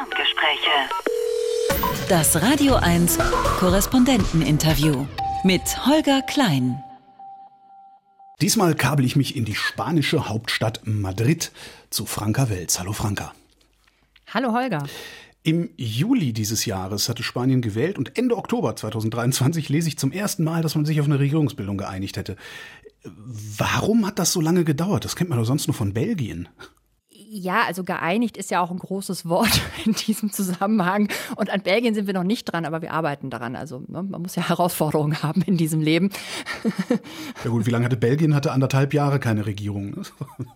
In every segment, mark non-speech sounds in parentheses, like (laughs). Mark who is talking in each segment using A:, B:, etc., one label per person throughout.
A: Ferngespräche.
B: Das Radio 1 Korrespondenteninterview mit Holger Klein.
C: Diesmal kabel ich mich in die spanische Hauptstadt Madrid zu Franka Welz. Hallo Franka.
D: Hallo Holger.
C: Im Juli dieses Jahres hatte Spanien gewählt und Ende Oktober 2023 lese ich zum ersten Mal, dass man sich auf eine Regierungsbildung geeinigt hätte. Warum hat das so lange gedauert? Das kennt man doch sonst nur von Belgien.
D: Ja, also geeinigt ist ja auch ein großes Wort (laughs) in diesem Zusammenhang. Und an Belgien sind wir noch nicht dran, aber wir arbeiten daran. Also ne, man muss ja (laughs) Herausforderungen haben in diesem Leben.
C: Ja gut, wie lange hatte Belgien? Hatte anderthalb Jahre keine Regierung. (laughs)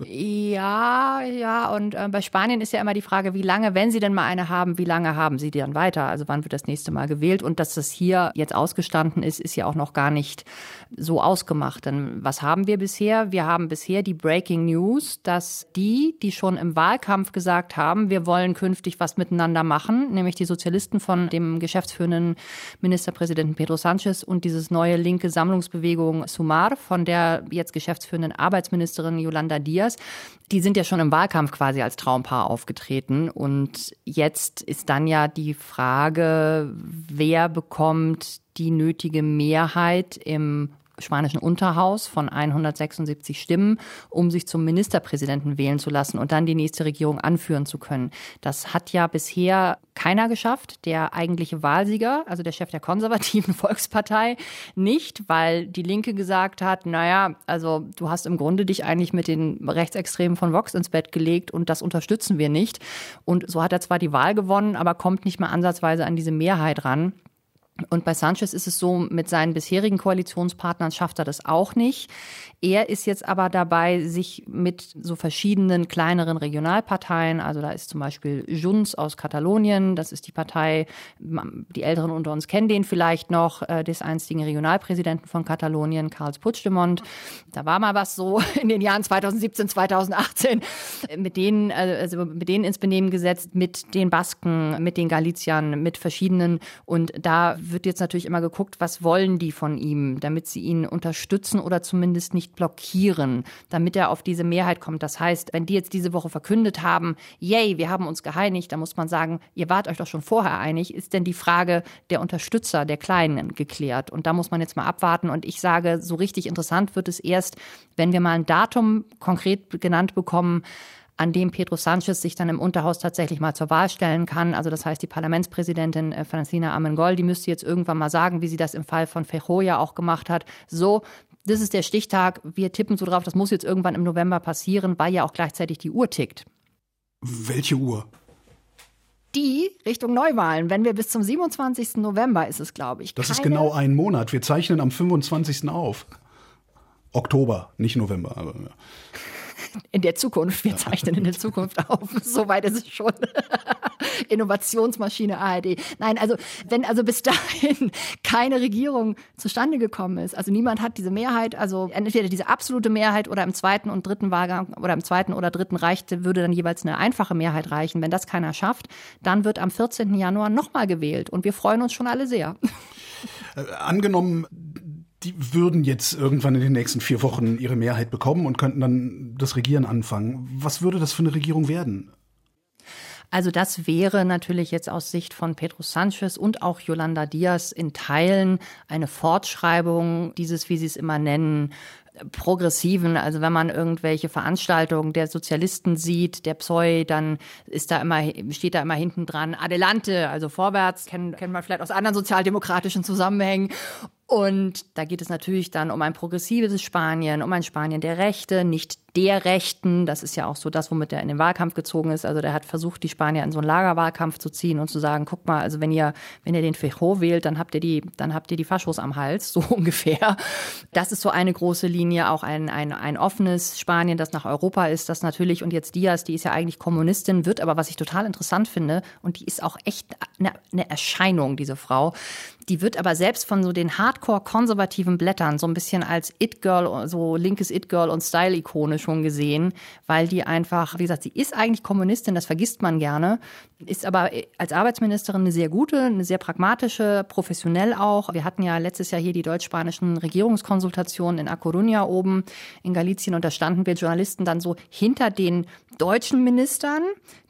D: Ja, ja. Und äh, bei Spanien ist ja immer die Frage, wie lange, wenn sie denn mal eine haben, wie lange haben sie die dann weiter? Also wann wird das nächste Mal gewählt? Und dass das hier jetzt ausgestanden ist, ist ja auch noch gar nicht so ausgemacht. Denn was haben wir bisher? Wir haben bisher die Breaking News, dass die, die schon im Wahlkampf gesagt haben, wir wollen künftig was miteinander machen, nämlich die Sozialisten von dem geschäftsführenden Ministerpräsidenten Pedro Sanchez und dieses neue linke Sammlungsbewegung Sumar von der jetzt geschäftsführenden Arbeitsministerin Yolanda Diaz, die sind ja schon im Wahlkampf quasi als Traumpaar aufgetreten. Und jetzt ist dann ja die Frage, wer bekommt die nötige Mehrheit im spanischen Unterhaus von 176 Stimmen, um sich zum Ministerpräsidenten wählen zu lassen und dann die nächste Regierung anführen zu können. Das hat ja bisher keiner geschafft. Der eigentliche Wahlsieger, also der Chef der konservativen (laughs) Volkspartei, nicht, weil die Linke gesagt hat, naja, also du hast im Grunde dich eigentlich mit den Rechtsextremen von Vox ins Bett gelegt und das unterstützen wir nicht. Und so hat er zwar die Wahl gewonnen, aber kommt nicht mal ansatzweise an diese Mehrheit ran. Und bei Sanchez ist es so, mit seinen bisherigen Koalitionspartnern schafft er das auch nicht. Er ist jetzt aber dabei, sich mit so verschiedenen kleineren Regionalparteien, also da ist zum Beispiel Junts aus Katalonien, das ist die Partei, die Älteren unter uns kennen den vielleicht noch, äh, des einstigen Regionalpräsidenten von Katalonien, Karls Puigdemont. Da war mal was so (laughs) in den Jahren 2017, 2018, mit denen, äh, also mit denen ins Benehmen gesetzt, mit den Basken, mit den Galiziern, mit verschiedenen und da wird jetzt natürlich immer geguckt, was wollen die von ihm, damit sie ihn unterstützen oder zumindest nicht blockieren, damit er auf diese Mehrheit kommt. Das heißt, wenn die jetzt diese Woche verkündet haben, yay, wir haben uns geeinigt, dann muss man sagen, ihr wart euch doch schon vorher einig, ist denn die Frage der Unterstützer, der Kleinen geklärt? Und da muss man jetzt mal abwarten. Und ich sage, so richtig interessant wird es erst, wenn wir mal ein Datum konkret genannt bekommen, an dem Pedro Sanchez sich dann im Unterhaus tatsächlich mal zur Wahl stellen kann. Also das heißt, die Parlamentspräsidentin äh, Francina Amengol, die müsste jetzt irgendwann mal sagen, wie sie das im Fall von Fejo ja auch gemacht hat. So, das ist der Stichtag, wir tippen so drauf, das muss jetzt irgendwann im November passieren, weil ja auch gleichzeitig die Uhr tickt.
C: Welche Uhr?
D: die Richtung Neuwahlen, wenn wir bis zum 27. November ist es, glaube ich.
C: Das ist genau ein Monat. Wir zeichnen am 25. auf. Oktober, nicht November. Aber, ja
D: in der Zukunft. Wir zeichnen in der Zukunft auf. (laughs) Soweit ist es schon. (laughs) Innovationsmaschine ARD. Nein, also wenn also bis dahin keine Regierung zustande gekommen ist, also niemand hat diese Mehrheit, also entweder diese absolute Mehrheit oder im zweiten und dritten Wahlgang oder im zweiten oder dritten reicht, würde dann jeweils eine einfache Mehrheit reichen. Wenn das keiner schafft, dann wird am 14. Januar nochmal gewählt und wir freuen uns schon alle sehr.
C: Äh, angenommen, die würden jetzt irgendwann in den nächsten vier Wochen ihre Mehrheit bekommen und könnten dann das Regieren anfangen. Was würde das für eine Regierung werden?
D: Also das wäre natürlich jetzt aus Sicht von Pedro Sanchez und auch Yolanda Diaz in Teilen eine Fortschreibung dieses, wie Sie es immer nennen, Progressiven, also wenn man irgendwelche Veranstaltungen der Sozialisten sieht, der Psoi, dann ist da immer, steht da immer hinten dran Adelante, also vorwärts, kennen, kennt man vielleicht aus anderen sozialdemokratischen Zusammenhängen. Und da geht es natürlich dann um ein progressives Spanien, um ein Spanien der Rechte, nicht der Rechten. Das ist ja auch so das, womit er in den Wahlkampf gezogen ist. Also der hat versucht, die Spanier in so einen Lagerwahlkampf zu ziehen und zu sagen, guck mal, also wenn ihr, wenn ihr den Fejo wählt, dann habt ihr die, dann habt ihr die Faschos am Hals, (laughs) so ungefähr. Das ist so eine große Linie, auch ein, ein, ein offenes Spanien, das nach Europa ist, das natürlich, und jetzt Diaz, die ist ja eigentlich Kommunistin, wird aber, was ich total interessant finde, und die ist auch echt eine, eine Erscheinung, diese Frau, die wird aber selbst von so den Hard hardcore konservativen Blättern so ein bisschen als It-Girl, so linkes It-Girl und Style-Ikone schon gesehen, weil die einfach, wie gesagt, sie ist eigentlich Kommunistin, das vergisst man gerne, ist aber als Arbeitsministerin eine sehr gute, eine sehr pragmatische, professionell auch. Wir hatten ja letztes Jahr hier die deutsch-spanischen Regierungskonsultationen in A Coruña oben in Galicien und da standen wir Journalisten dann so hinter den deutschen Ministern,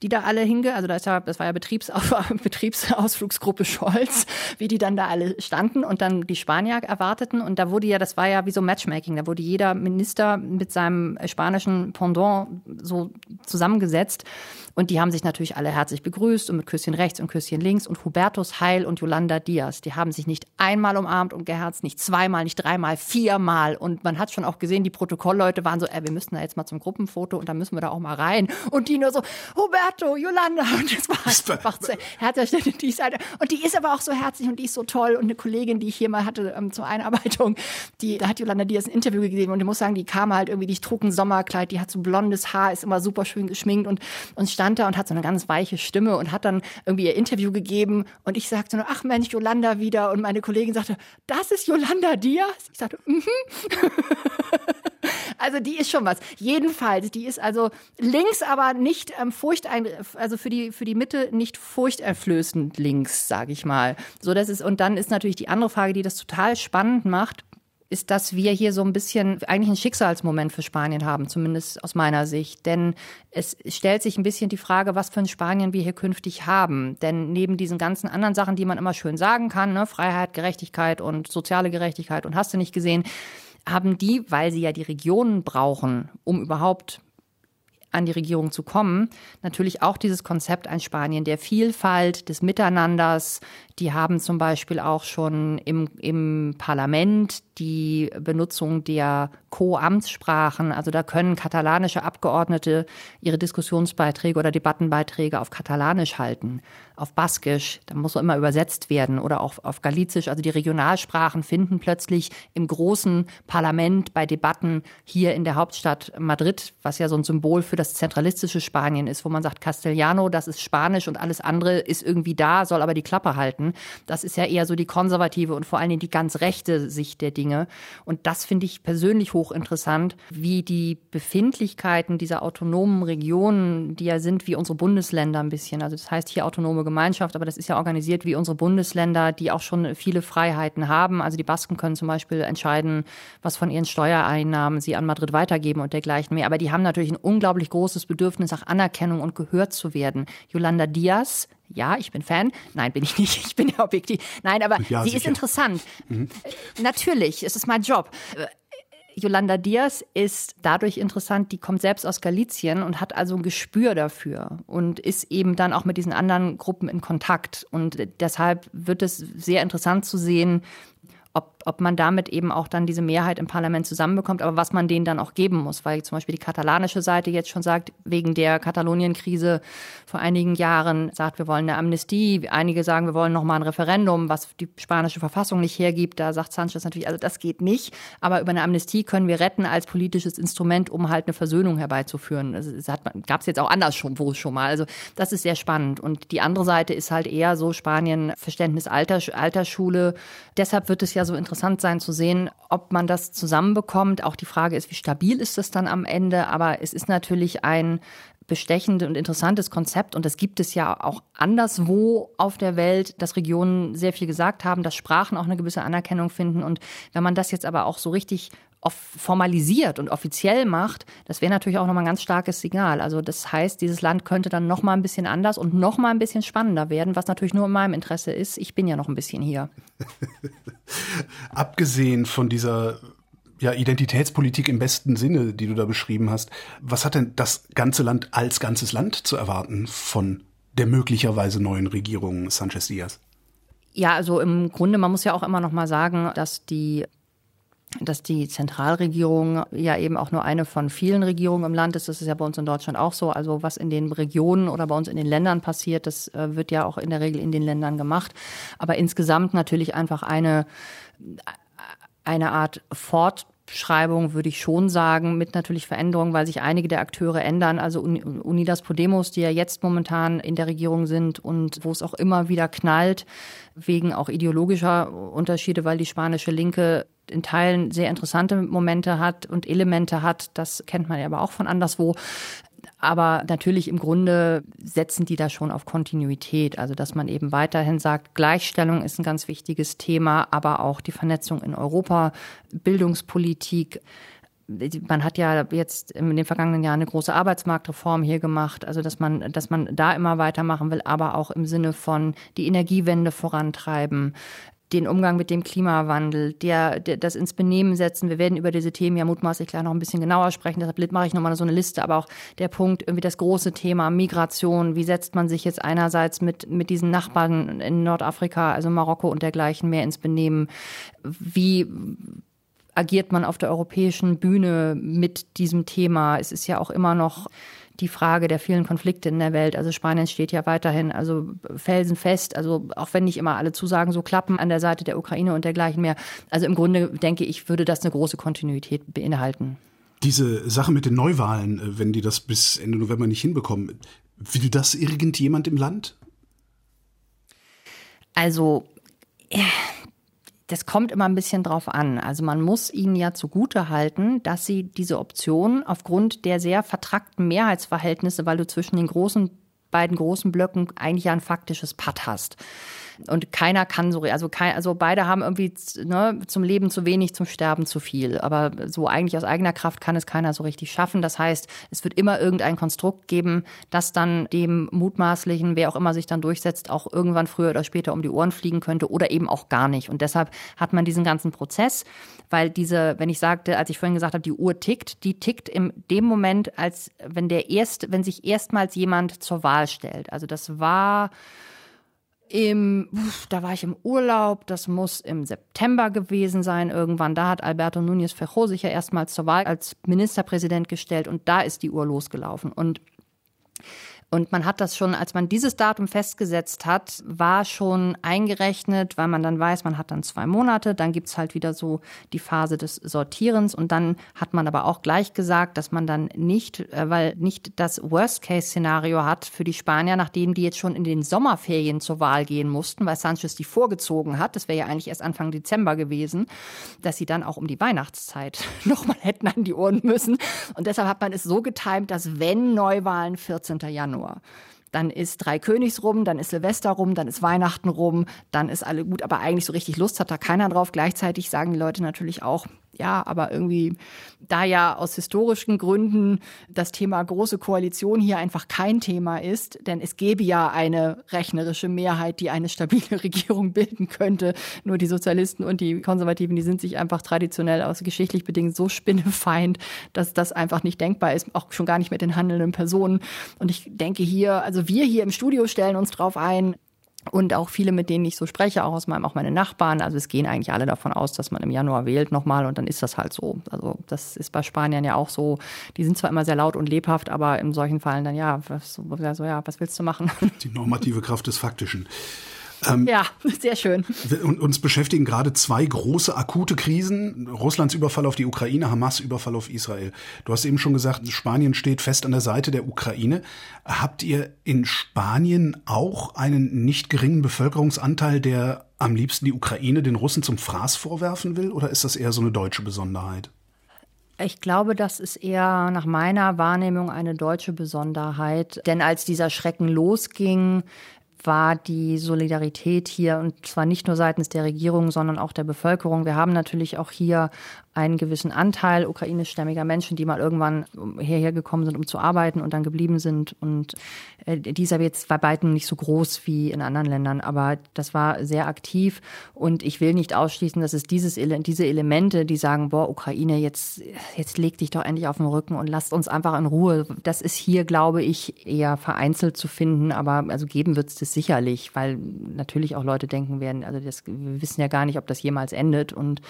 D: die da alle hinge, also das, war ja Betriebsaus (laughs) Betriebsausflugsgruppe Scholz, wie die dann da alle standen und dann die Spanier erwarteten und da wurde ja, das war ja wie so Matchmaking, da wurde jeder Minister mit seinem spanischen Pendant so zusammengesetzt und die haben sich natürlich alle herzlich begrüßt und mit Küsschen rechts und Küsschen links und Hubertus Heil und Yolanda Diaz, die haben sich nicht einmal umarmt und geherzt, nicht zweimal, nicht dreimal, viermal und man hat schon auch gesehen, die Protokollleute waren so, ey, wir müssen da jetzt mal zum Gruppenfoto und da müssen wir da auch mal rein. Und die nur so, Roberto, Yolanda. (laughs) Und das war einfach zu herzlich. Und die ist aber auch so herzlich und die ist so toll. Und eine Kollegin, die ich hier mal hatte ähm, zur Einarbeitung, die, da hat Yolanda dir ein Interview gegeben und ich muss sagen, die kam halt irgendwie, die trug ein Sommerkleid, die hat so blondes Haar, ist immer super schön geschminkt und, und stand da und hat so eine ganz weiche Stimme und hat dann irgendwie ihr Interview gegeben und ich sagte nur, ach Mensch, Yolanda wieder und meine Kollegin sagte, das ist Yolanda Diaz? Ich sagte, mhm. (laughs) Also die ist schon was. Jedenfalls, die ist also links, aber nicht ähm, furchtein, also für die für die Mitte nicht furchteinflößend links, sage ich mal. So das ist und dann ist natürlich die andere Frage, die das total spannend macht ist, dass wir hier so ein bisschen eigentlich einen Schicksalsmoment für Spanien haben, zumindest aus meiner Sicht. Denn es stellt sich ein bisschen die Frage, was für ein Spanien wir hier künftig haben. Denn neben diesen ganzen anderen Sachen, die man immer schön sagen kann, ne, Freiheit, Gerechtigkeit und soziale Gerechtigkeit und hast du nicht gesehen, haben die, weil sie ja die Regionen brauchen, um überhaupt an die Regierung zu kommen, natürlich auch dieses Konzept ein Spanien der Vielfalt, des Miteinanders. Die haben zum Beispiel auch schon im, im Parlament die Benutzung der Co-Amtssprachen. Also da können katalanische Abgeordnete ihre Diskussionsbeiträge oder Debattenbeiträge auf Katalanisch halten, auf Baskisch, da muss immer übersetzt werden oder auch auf Galizisch. Also die Regionalsprachen finden plötzlich im großen Parlament bei Debatten hier in der Hauptstadt Madrid, was ja so ein Symbol für das zentralistische Spanien ist, wo man sagt, Castellano, das ist Spanisch und alles andere ist irgendwie da, soll aber die Klappe halten. Das ist ja eher so die konservative und vor allen Dingen die ganz rechte Sicht der Dinge. Und das finde ich persönlich hochinteressant, wie die Befindlichkeiten dieser autonomen Regionen, die ja sind wie unsere Bundesländer ein bisschen, also das heißt hier autonome Gemeinschaft, aber das ist ja organisiert wie unsere Bundesländer, die auch schon viele Freiheiten haben. Also die Basken können zum Beispiel entscheiden, was von ihren Steuereinnahmen sie an Madrid weitergeben und dergleichen mehr. Aber die haben natürlich ein unglaublich großes Bedürfnis nach Anerkennung und gehört zu werden. Yolanda Diaz, ja, ich bin Fan. Nein, bin ich nicht. (laughs) Ich bin ja objektiv. Nein, aber ja, sie sicher. ist interessant. Mhm. Natürlich, es ist mein Job. Yolanda Diaz ist dadurch interessant, die kommt selbst aus Galizien und hat also ein Gespür dafür und ist eben dann auch mit diesen anderen Gruppen in Kontakt. Und deshalb wird es sehr interessant zu sehen, ob, ob man damit eben auch dann diese Mehrheit im Parlament zusammenbekommt, aber was man denen dann auch geben muss, weil zum Beispiel die katalanische Seite jetzt schon sagt, wegen der Katalonien-Krise vor einigen Jahren sagt, wir wollen eine Amnestie, einige sagen, wir wollen noch mal ein Referendum, was die spanische Verfassung nicht hergibt, da sagt Sanchez natürlich, also das geht nicht, aber über eine Amnestie können wir retten als politisches Instrument, um halt eine Versöhnung herbeizuführen. Das gab es jetzt auch anders schon, wo schon mal, also das ist sehr spannend. Und die andere Seite ist halt eher so Spanien Verständnis Alter, Altersschule, deshalb wird es ja so interessant sein zu sehen, ob man das zusammenbekommt. Auch die Frage ist, wie stabil ist das dann am Ende? Aber es ist natürlich ein bestechendes und interessantes Konzept und das gibt es ja auch anderswo auf der Welt, dass Regionen sehr viel gesagt haben, dass Sprachen auch eine gewisse Anerkennung finden und wenn man das jetzt aber auch so richtig formalisiert und offiziell macht, das wäre natürlich auch nochmal ein ganz starkes Signal. Also das heißt, dieses Land könnte dann nochmal ein bisschen anders und nochmal ein bisschen spannender werden, was natürlich nur in meinem Interesse ist. Ich bin ja noch ein bisschen hier. (laughs)
C: Abgesehen von dieser ja, Identitätspolitik im besten Sinne, die du da beschrieben hast, was hat denn das ganze Land als ganzes Land zu erwarten von der möglicherweise neuen Regierung Sanchez Diaz?
D: Ja, also im Grunde, man muss ja auch immer noch mal sagen, dass die dass die Zentralregierung ja eben auch nur eine von vielen Regierungen im Land ist. Das ist ja bei uns in Deutschland auch so. Also was in den Regionen oder bei uns in den Ländern passiert, das äh, wird ja auch in der Regel in den Ländern gemacht. Aber insgesamt natürlich einfach eine, eine Art Fort Abschreibung würde ich schon sagen, mit natürlich Veränderungen, weil sich einige der Akteure ändern. Also Unidas Podemos, die ja jetzt momentan in der Regierung sind und wo es auch immer wieder knallt, wegen auch ideologischer Unterschiede, weil die spanische Linke in Teilen sehr interessante Momente hat und Elemente hat. Das kennt man ja aber auch von anderswo. Aber natürlich im Grunde setzen die da schon auf Kontinuität. Also, dass man eben weiterhin sagt, Gleichstellung ist ein ganz wichtiges Thema, aber auch die Vernetzung in Europa, Bildungspolitik. Man hat ja jetzt in den vergangenen Jahren eine große Arbeitsmarktreform hier gemacht, also dass man, dass man da immer weitermachen will, aber auch im Sinne von die Energiewende vorantreiben, den Umgang mit dem Klimawandel, der, der, das ins Benehmen setzen. Wir werden über diese Themen ja mutmaßlich gleich noch ein bisschen genauer sprechen. Deshalb mache ich nochmal so eine Liste. Aber auch der Punkt, irgendwie das große Thema Migration. Wie setzt man sich jetzt einerseits mit, mit diesen Nachbarn in Nordafrika, also Marokko und dergleichen mehr ins Benehmen? Wie agiert man auf der europäischen Bühne mit diesem Thema? Es ist ja auch immer noch die Frage der vielen Konflikte in der Welt. Also Spanien steht ja weiterhin also felsenfest, also auch wenn nicht immer alle Zusagen so klappen an der Seite der Ukraine und dergleichen mehr. Also im Grunde denke ich, würde das eine große Kontinuität beinhalten.
C: Diese Sache mit den Neuwahlen, äh, wenn die das bis Ende November nicht hinbekommen, will das irgendjemand im Land?
D: Also das kommt immer ein bisschen drauf an. Also man muss ihnen ja zugute halten, dass sie diese Option aufgrund der sehr vertrackten Mehrheitsverhältnisse, weil du zwischen den großen beiden großen Blöcken eigentlich ja ein faktisches Patt hast. Und keiner kann so, also, kein, also beide haben irgendwie ne, zum Leben zu wenig, zum Sterben zu viel. Aber so eigentlich aus eigener Kraft kann es keiner so richtig schaffen. Das heißt, es wird immer irgendein Konstrukt geben, das dann dem mutmaßlichen, wer auch immer sich dann durchsetzt, auch irgendwann früher oder später um die Ohren fliegen könnte oder eben auch gar nicht. Und deshalb hat man diesen ganzen Prozess, weil diese, wenn ich sagte, als ich vorhin gesagt habe, die Uhr tickt, die tickt in dem Moment, als wenn der erst, wenn sich erstmals jemand zur Wahl stellt. Also das war im, da war ich im Urlaub, das muss im September gewesen sein irgendwann. Da hat Alberto Núñez Fejo sich ja erstmals zur Wahl als Ministerpräsident gestellt und da ist die Uhr losgelaufen. Und und man hat das schon, als man dieses Datum festgesetzt hat, war schon eingerechnet, weil man dann weiß, man hat dann zwei Monate, dann gibt's halt wieder so die Phase des Sortierens und dann hat man aber auch gleich gesagt, dass man dann nicht, äh, weil nicht das Worst-Case-Szenario hat für die Spanier, nachdem die jetzt schon in den Sommerferien zur Wahl gehen mussten, weil Sanchez die vorgezogen hat, das wäre ja eigentlich erst Anfang Dezember gewesen, dass sie dann auch um die Weihnachtszeit (laughs) nochmal hätten an die Ohren müssen. Und deshalb hat man es so getimt, dass wenn Neuwahlen 14. Januar Januar. Dann ist Drei Königs rum, dann ist Silvester rum, dann ist Weihnachten rum, dann ist alle gut, aber eigentlich so richtig Lust hat da keiner drauf. Gleichzeitig sagen die Leute natürlich auch, ja, aber irgendwie, da ja aus historischen Gründen das Thema große Koalition hier einfach kein Thema ist, denn es gäbe ja eine rechnerische Mehrheit, die eine stabile (laughs) Regierung bilden könnte. Nur die Sozialisten und die Konservativen, die sind sich einfach traditionell aus geschichtlich bedingt so spinnefeind, dass das einfach nicht denkbar ist, auch schon gar nicht mit den handelnden Personen. Und ich denke hier, also wir hier im Studio stellen uns drauf ein, und auch viele, mit denen ich so spreche, auch aus meinem, auch meine Nachbarn, also es gehen eigentlich alle davon aus, dass man im Januar wählt nochmal und dann ist das halt so. Also das ist bei Spaniern ja auch so. Die sind zwar immer sehr laut und lebhaft, aber in solchen Fällen dann ja, was, so, ja, was willst du machen?
C: Die normative Kraft des Faktischen.
D: Ähm, ja, (laughs) sehr schön.
C: Und uns beschäftigen gerade zwei große akute Krisen. Russlands Überfall auf die Ukraine, Hamas Überfall auf Israel. Du hast eben schon gesagt, Spanien steht fest an der Seite der Ukraine. Habt ihr in Spanien auch einen nicht geringen Bevölkerungsanteil, der am liebsten die Ukraine den Russen zum Fraß vorwerfen will? Oder ist das eher so eine deutsche Besonderheit?
D: Ich glaube, das ist eher nach meiner Wahrnehmung eine deutsche Besonderheit. Denn als dieser Schrecken losging, war die Solidarität hier und zwar nicht nur seitens der Regierung, sondern auch der Bevölkerung. Wir haben natürlich auch hier einen gewissen Anteil ukrainischstämmiger Menschen, die mal irgendwann hierher gekommen sind, um zu arbeiten und dann geblieben sind. Und äh, dieser wird jetzt bei beiden nicht so groß wie in anderen Ländern, aber das war sehr aktiv. Und ich will nicht ausschließen, dass es dieses, diese Elemente, die sagen, boah, Ukraine, jetzt, jetzt leg dich doch endlich auf den Rücken und lasst uns einfach in Ruhe. Das ist hier, glaube ich, eher vereinzelt zu finden, aber also geben wird es das sicherlich, weil natürlich auch Leute denken werden, also das, wir wissen ja gar nicht, ob das jemals endet. Und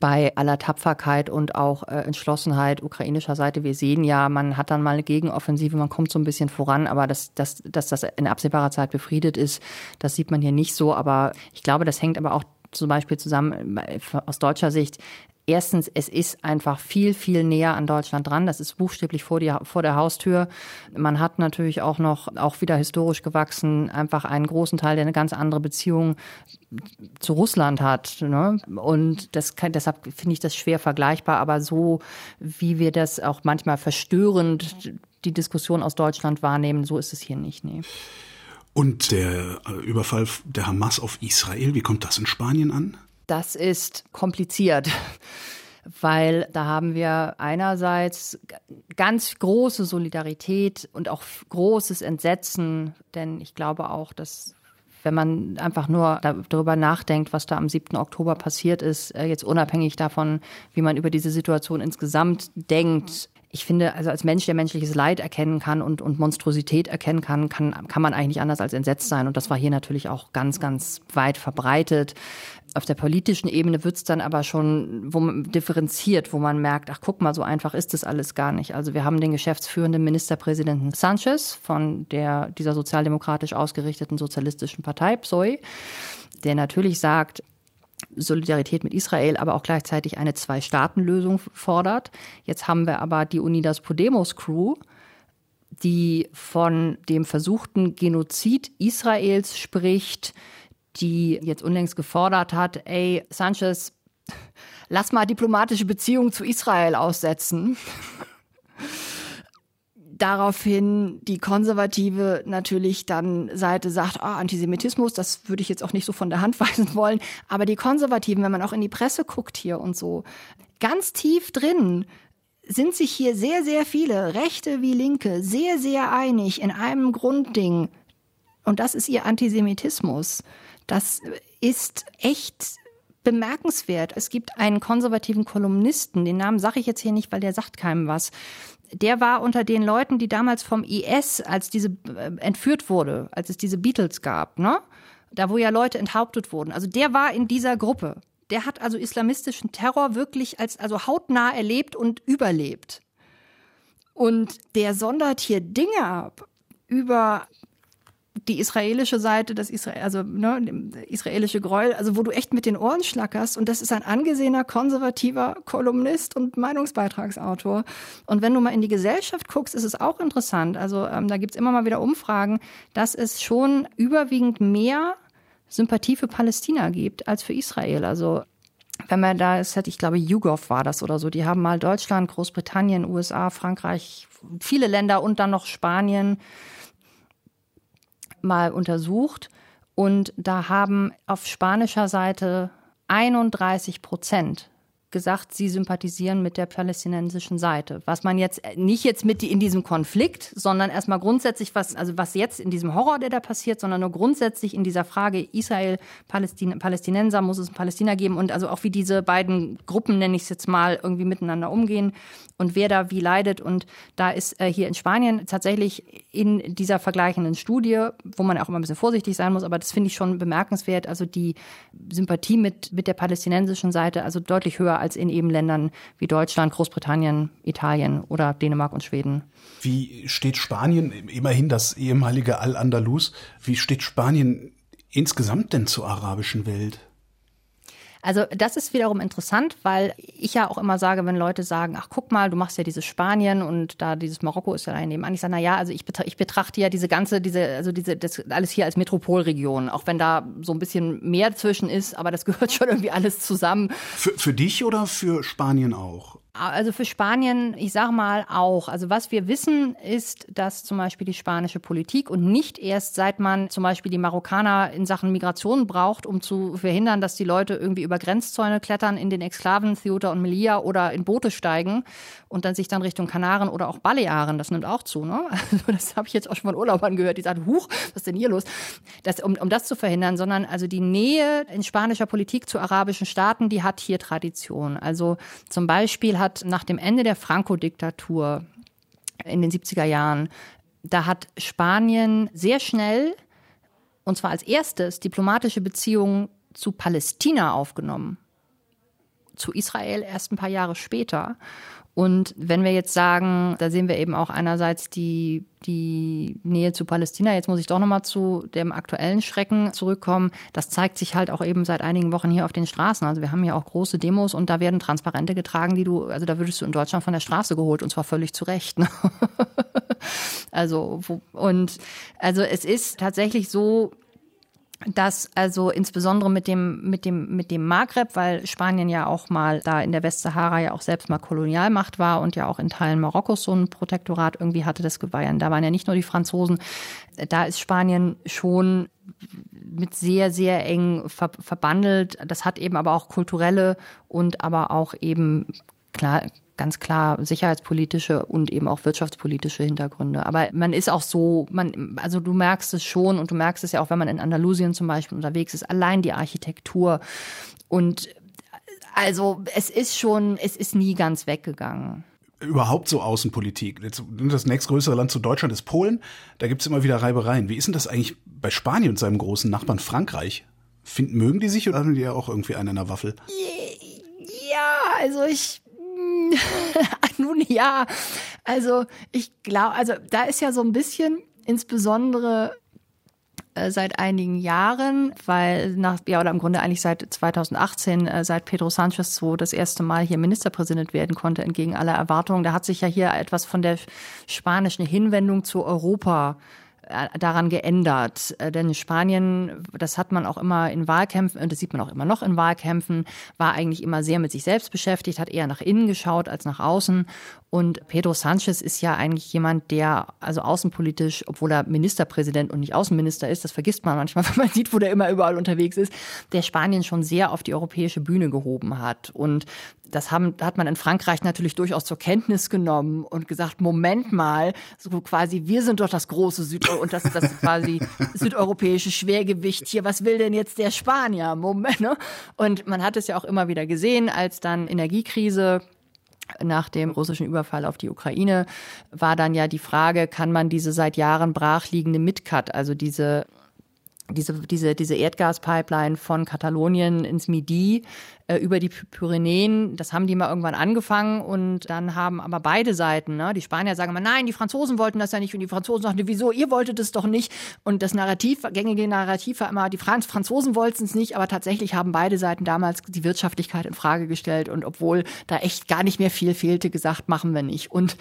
D: bei aller Tapferkeit und auch äh, Entschlossenheit ukrainischer Seite. Wir sehen ja, man hat dann mal eine Gegenoffensive, man kommt so ein bisschen voran, aber dass, dass, dass das in absehbarer Zeit befriedet ist, das sieht man hier nicht so. Aber ich glaube, das hängt aber auch zum Beispiel zusammen äh, aus deutscher Sicht Erstens, es ist einfach viel, viel näher an Deutschland dran. Das ist buchstäblich vor, die, vor der Haustür. Man hat natürlich auch noch, auch wieder historisch gewachsen, einfach einen großen Teil, der eine ganz andere Beziehung zu Russland hat. Ne? Und das kann, deshalb finde ich das schwer vergleichbar. Aber so, wie wir das auch manchmal verstörend die Diskussion aus Deutschland wahrnehmen, so ist es hier nicht. Nee.
C: Und der äh, Überfall der Hamas auf Israel, wie kommt das in Spanien an?
D: Das ist kompliziert, (laughs) weil da haben wir einerseits ganz große Solidarität und auch großes Entsetzen, denn ich glaube auch, dass wenn man einfach nur darüber nachdenkt, was da am 7. Oktober passiert ist, äh, jetzt unabhängig davon, wie man über diese Situation insgesamt denkt, ich finde, also als Mensch, der menschliches Leid erkennen kann und, und Monstrosität erkennen kann, kann, kann man eigentlich nicht anders als entsetzt sein. Und das war hier natürlich auch ganz, ganz weit verbreitet. Auf der politischen Ebene wird's dann aber schon wo man differenziert, wo man merkt, ach guck mal, so einfach ist das alles gar nicht. Also wir haben den geschäftsführenden Ministerpräsidenten Sanchez von der dieser sozialdemokratisch ausgerichteten sozialistischen Partei PSOE, der natürlich sagt, Solidarität mit Israel, aber auch gleichzeitig eine Zwei-Staaten-Lösung fordert. Jetzt haben wir aber die Unidas Podemos Crew, die von dem versuchten Genozid Israels spricht, die jetzt unlängst gefordert hat, ey, Sanchez, lass mal diplomatische Beziehungen zu Israel aussetzen. Daraufhin die konservative natürlich dann Seite sagt, oh, Antisemitismus, das würde ich jetzt auch nicht so von der Hand (laughs) weisen wollen. Aber die Konservativen, wenn man auch in die Presse guckt hier und so, ganz tief drin sind sich hier sehr, sehr viele, Rechte wie Linke, sehr, sehr einig in einem Grundding. Und das ist ihr Antisemitismus. Das ist echt bemerkenswert. Es gibt einen konservativen Kolumnisten, den Namen sage ich jetzt hier nicht, weil der sagt keinem was. Der war unter den Leuten, die damals vom IS, als diese äh, entführt wurde, als es diese Beatles gab, ne? Da wo ja Leute enthauptet wurden. Also der war in dieser Gruppe. Der hat also islamistischen Terror wirklich als also hautnah erlebt und überlebt. Und der sondert hier Dinge ab über die israelische Seite, das Israel, also ne, israelische Gräuel, also wo du echt mit den Ohren schlackerst. Und das ist ein angesehener konservativer Kolumnist und Meinungsbeitragsautor. Und wenn du mal in die Gesellschaft guckst, ist es auch interessant. Also ähm, da gibt's immer mal wieder Umfragen, dass es schon überwiegend mehr Sympathie für Palästina gibt als für Israel. Also wenn man da ist, ich glaube, YouGov war das oder so, die haben mal Deutschland, Großbritannien, USA, Frankreich, viele Länder und dann noch Spanien mal untersucht und da haben auf spanischer Seite 31 Prozent gesagt, sie sympathisieren mit der palästinensischen Seite. Was man jetzt äh, nicht jetzt mit in diesem Konflikt, sondern erstmal grundsätzlich was, also was jetzt in diesem Horror, der da passiert, sondern nur grundsätzlich in dieser Frage Israel, Palästin Palästinenser, muss es in Palästina geben und also auch wie diese beiden Gruppen, nenne ich es jetzt mal, irgendwie miteinander umgehen und wer da wie leidet. Und da ist äh, hier in Spanien tatsächlich in dieser vergleichenden Studie, wo man auch immer ein bisschen vorsichtig sein muss, aber das finde ich schon bemerkenswert, also die Sympathie mit, mit der palästinensischen Seite, also deutlich höher als in eben Ländern wie Deutschland, Großbritannien, Italien oder Dänemark und Schweden.
C: Wie steht Spanien, immerhin das ehemalige Al-Andalus, wie steht Spanien insgesamt denn zur arabischen Welt?
D: Also das ist wiederum interessant, weil ich ja auch immer sage, wenn Leute sagen, ach guck mal, du machst ja dieses Spanien und da dieses Marokko ist ja da nebenan. Ich sage, na ja, also ich, betrachte, ich betrachte ja diese ganze, diese, also diese, das alles hier als Metropolregion, auch wenn da so ein bisschen mehr zwischen ist, aber das (laughs) gehört schon irgendwie alles zusammen.
C: Für, für dich oder für Spanien auch?
D: Also für Spanien, ich sage mal auch. Also was wir wissen, ist, dass zum Beispiel die spanische Politik und nicht erst seit man zum Beispiel die Marokkaner in Sachen Migration braucht, um zu verhindern, dass die Leute irgendwie über Grenzzäune klettern in den Exklaven Ceuta und Melilla oder in Boote steigen und dann sich dann Richtung Kanaren oder auch Balearen, das nimmt auch zu. Ne? (laughs) Also das habe ich jetzt auch schon von Urlaubern gehört, die sagen, huch, was ist denn hier los? Das, um, um das zu verhindern, sondern also die Nähe in spanischer Politik zu arabischen Staaten, die hat hier Tradition. Also zum Beispiel hat hat nach dem Ende der Franco-Diktatur in den 70er Jahren, da hat Spanien sehr schnell, und zwar als erstes, diplomatische Beziehungen zu Palästina aufgenommen. Zu Israel erst ein paar Jahre später. Und wenn wir jetzt sagen, da sehen wir eben auch einerseits die, die Nähe zu Palästina, jetzt muss ich doch nochmal zu dem aktuellen Schrecken zurückkommen, das zeigt sich halt auch eben seit einigen Wochen hier auf den Straßen. Also wir haben hier auch große Demos und da werden Transparente getragen, die du, also da würdest du in Deutschland von der Straße geholt und zwar völlig zu Recht. Ne? (laughs) also, und also es ist tatsächlich so, dass also insbesondere mit dem mit dem mit dem Maghreb, weil Spanien ja auch mal da in der Westsahara ja auch selbst mal Kolonialmacht war und ja auch in Teilen Marokkos so ein Protektorat irgendwie hatte, das ja, da waren ja nicht nur die Franzosen, da ist Spanien schon mit sehr sehr eng ver verbandelt. Das hat eben aber auch kulturelle und aber auch eben klar ganz klar sicherheitspolitische und eben auch wirtschaftspolitische Hintergründe. Aber man ist auch so, man, also du merkst es schon und du merkst es ja auch, wenn man in Andalusien zum Beispiel unterwegs ist, allein die Architektur und also es ist schon, es ist nie ganz weggegangen
C: überhaupt so Außenpolitik. Das nächstgrößere Land zu Deutschland ist Polen. Da gibt's immer wieder Reibereien. Wie ist denn das eigentlich bei Spanien und seinem großen Nachbarn Frankreich? Find, mögen die sich oder haben die ja auch irgendwie einen in der Waffel?
D: Ja, also ich (laughs) Nun ja, also ich glaube, also da ist ja so ein bisschen insbesondere äh, seit einigen Jahren, weil nach, ja, oder im Grunde eigentlich seit 2018, äh, seit Pedro Sanchez so das erste Mal hier Ministerpräsident werden konnte, entgegen aller Erwartungen. Da hat sich ja hier etwas von der spanischen Hinwendung zu Europa daran geändert. Äh, denn Spanien, das hat man auch immer in Wahlkämpfen, und das sieht man auch immer noch in Wahlkämpfen, war eigentlich immer sehr mit sich selbst beschäftigt, hat eher nach innen geschaut als nach außen. Und Pedro Sanchez ist ja eigentlich jemand, der also außenpolitisch, obwohl er Ministerpräsident und nicht Außenminister ist, das vergisst man manchmal, (laughs) wenn man sieht, wo der immer überall unterwegs ist, der Spanien schon sehr auf die europäische Bühne gehoben hat. Und das haben, hat man in Frankreich natürlich durchaus zur Kenntnis genommen und gesagt, Moment mal, so quasi, wir sind doch das große Süd und das, das quasi (laughs) südeuropäische Schwergewicht hier. Was will denn jetzt der Spanier? Moment, ne? Und man hat es ja auch immer wieder gesehen, als dann Energiekrise nach dem russischen Überfall auf die Ukraine war dann ja die Frage, kann man diese seit Jahren brachliegende Midcat, also diese diese, diese, diese Erdgaspipeline von Katalonien ins Midi äh, über die Pyrenäen, das haben die mal irgendwann angefangen und dann haben aber beide Seiten, ne, die Spanier sagen immer, nein, die Franzosen wollten das ja nicht und die Franzosen sagen, wieso, ihr wolltet es doch nicht. Und das Narrativ, gängige Narrativ war immer, die Franz Franzosen wollten es nicht, aber tatsächlich haben beide Seiten damals die Wirtschaftlichkeit in Frage gestellt und obwohl da echt gar nicht mehr viel fehlte, gesagt, machen wir nicht. Und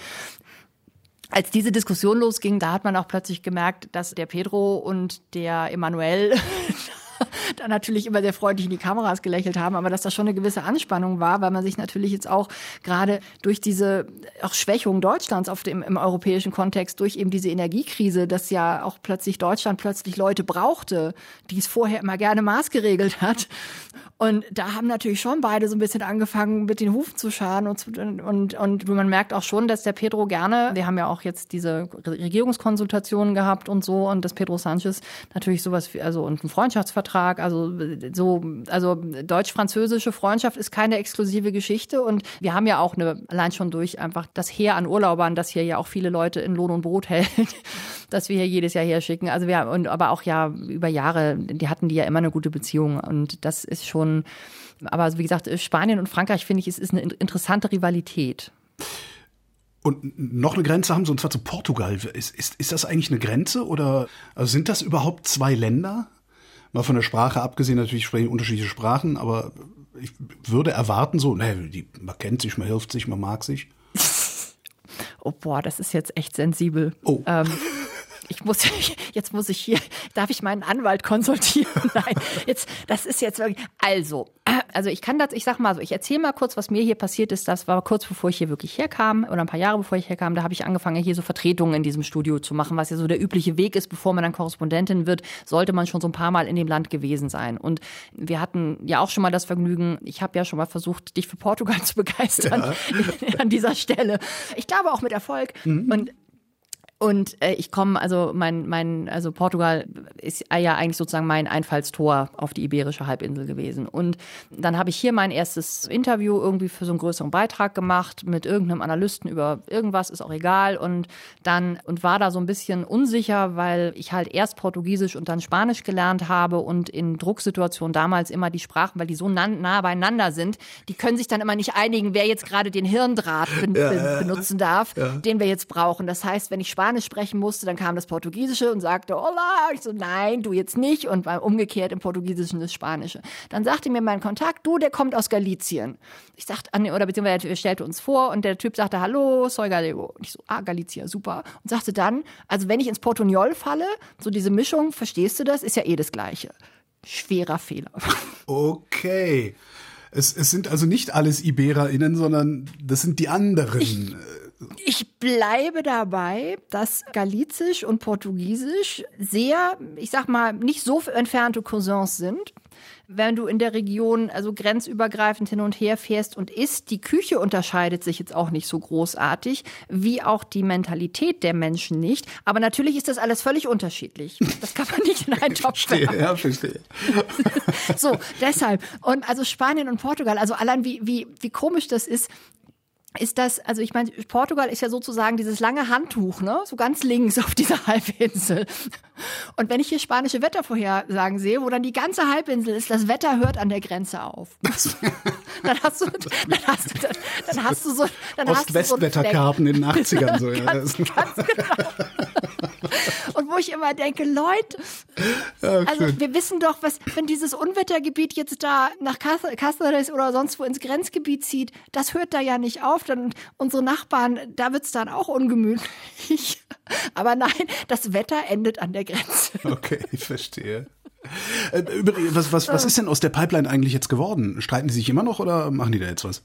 D: als diese Diskussion losging, da hat man auch plötzlich gemerkt, dass der Pedro und der Emanuel (laughs) (laughs) da natürlich immer sehr freundlich in die Kameras gelächelt haben, aber dass da schon eine gewisse Anspannung war, weil man sich natürlich jetzt auch gerade durch diese auch Schwächung Deutschlands auf dem im europäischen Kontext durch eben diese Energiekrise, dass ja auch plötzlich Deutschland plötzlich Leute brauchte, die es vorher immer gerne maßgeregelt hat. Und da haben natürlich schon beide so ein bisschen angefangen, mit den Hufen zu scharen und, und, und man merkt auch schon, dass der Pedro gerne, wir haben ja auch jetzt diese Regierungskonsultationen gehabt und so und dass Pedro Sanchez natürlich sowas wie, also und ein Freundschaftsvertrag, also so, also deutsch-französische Freundschaft ist keine exklusive Geschichte und wir haben ja auch eine, allein schon durch einfach das Heer an Urlaubern, das hier ja auch viele Leute in Lohn und Brot hält, (laughs) dass wir hier jedes Jahr her schicken. Also wir, und aber auch ja über Jahre, die hatten die ja immer eine gute Beziehung und das ist schon schon, aber wie gesagt, Spanien und Frankreich finde ich, es ist eine interessante Rivalität.
C: Und noch eine Grenze haben sie, und zwar zu Portugal. Ist, ist, ist das eigentlich eine Grenze oder also sind das überhaupt zwei Länder? Mal von der Sprache abgesehen, natürlich sprechen unterschiedliche Sprachen, aber ich würde erwarten, so, ne, die, man kennt sich, man hilft sich, man mag sich.
D: Oh boah, das ist jetzt echt sensibel. Oh. Ähm, (laughs) ich muss, (laughs) jetzt muss ich hier, darf ich meinen Anwalt konsultieren? (laughs) Nein, jetzt, das ist jetzt wirklich, also, (clears throat) also ich kann das, ich sag mal so, ich erzähle mal kurz, was mir hier passiert ist. Das war kurz bevor ich hier wirklich herkam oder ein paar Jahre bevor ich herkam, da habe ich angefangen, hier so Vertretungen in diesem Studio zu machen, was ja so der übliche Weg ist, bevor man dann Korrespondentin wird, sollte man schon so ein paar Mal in dem Land gewesen sein. Und wir hatten ja auch schon mal das Vergnügen, ich habe ja schon mal versucht, dich für Portugal (laughs) zu begeistern ja. an dieser Stelle. Ich glaube auch mit Erfolg. Mhm. Und Und äh, ich komme, also mein, mein, also Portugal ist ja eigentlich sozusagen mein Einfallstor auf die Iberische Halbinsel gewesen. Und dann habe ich hier mein erstes Interview irgendwie für so einen größeren Beitrag gemacht mit irgendeinem Analysten über irgendwas, ist auch egal. Und dann und war da so ein bisschen unsicher, weil ich halt erst Portugiesisch und dann Spanisch gelernt habe und in Drucksituationen damals immer die Sprachen, weil die so nah, nah beieinander sind, die können sich dann immer nicht einigen, wer jetzt gerade den Hirndraht ben ja, benutzen darf, ja. den wir jetzt brauchen. Das heißt, wenn ich Spanisch Spanisch sprechen musste, dann kam das Portugiesische und sagte, hola. Ich so, nein, du jetzt nicht. Und war umgekehrt im Portugiesischen das Spanische. Dann sagte mir mein Kontakt, du, der kommt aus Galizien. Ich sagte, oder beziehungsweise er stellte uns vor und der Typ sagte, hallo, soy gallego. Und ich so, ah, Galizia, super. Und sagte dann, also wenn ich ins Portugnol falle, so diese Mischung, verstehst du das, ist ja eh das Gleiche. Schwerer Fehler. (laughs)
C: Okay. Es, es sind also nicht alles IbererInnen, sondern das sind die anderen. Ich
D: ich bleibe dabei, dass Galizisch und Portugiesisch sehr, ich sag mal, nicht so entfernte Cousins sind. Wenn du in der Region also grenzübergreifend hin und her fährst und isst, die Küche unterscheidet sich jetzt auch nicht so großartig, wie auch die Mentalität der Menschen nicht. Aber natürlich ist das alles völlig unterschiedlich. Das kann man nicht in einen (laughs) Topf
C: verstehe, Ja, verstehe. (laughs)
D: so, deshalb. Und also Spanien und Portugal, also allein wie, wie, wie komisch das ist, ist das, also ich meine, Portugal ist ja sozusagen dieses lange Handtuch, ne? So ganz links auf dieser (laughs) Halbinsel. Und wenn ich hier spanische Wettervorhersagen sehe, wo dann die ganze Halbinsel ist, das Wetter hört an der Grenze auf. (laughs) dann hast du, dann hast du, dann, hast du so, dann
C: Ost-West-Wetterkarten so in den 80ern so, ja. (laughs)
D: ganz, ganz genau. Wo ich immer denke, Leute, ja, also wir wissen doch, was, wenn dieses Unwettergebiet jetzt da nach Cáceres oder sonst wo ins Grenzgebiet zieht, das hört da ja nicht auf. Dann unsere Nachbarn, da wird's dann auch ungemütlich. (laughs) Aber nein, das Wetter endet an der Grenze. (laughs)
C: Okay, ich verstehe. Äh, was, was, was ist denn aus der Pipeline eigentlich jetzt geworden? Streiten die sich immer noch oder machen die da jetzt was?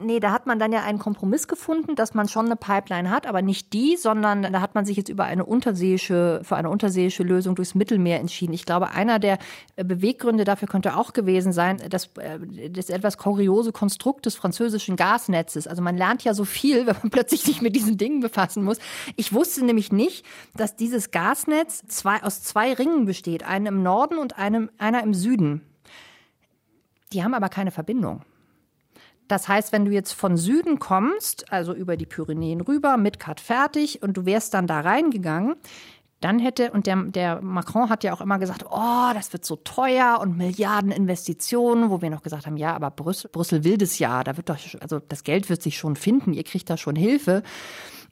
D: Nee, da hat man dann ja einen Kompromiss gefunden, dass man schon eine Pipeline hat, aber nicht die, sondern da hat man sich jetzt über eine unterseeische, für eine unterseeische Lösung durchs Mittelmeer entschieden. Ich glaube, einer der äh, Beweggründe dafür könnte auch gewesen sein, dass äh, das etwas kuriose Konstrukt des französischen Gasnetzes. Also man lernt ja so viel, (laughs) wenn man plötzlich sich mit diesen Dingen befassen muss. Ich wusste nämlich nicht, dass dieses Gasnetz zwei, aus zwei Ringen besteht, einen im Norden und einem, einer im Süden. Die haben aber keine Verbindung. Das heißt, wenn du jetzt von Süden kommst, also über die Pyrenäen rüber, mit Cut fertig und du wärst dann da reingegangen, dann hätte, und der, der Macron hat ja auch immer gesagt, oh, das wird so teuer und Milliarden Investitionen, wo wir noch gesagt haben, ja, aber Brüssel, Brüssel will das ja, da wird doch, also das Geld wird sich schon finden, ihr kriegt da schon Hilfe.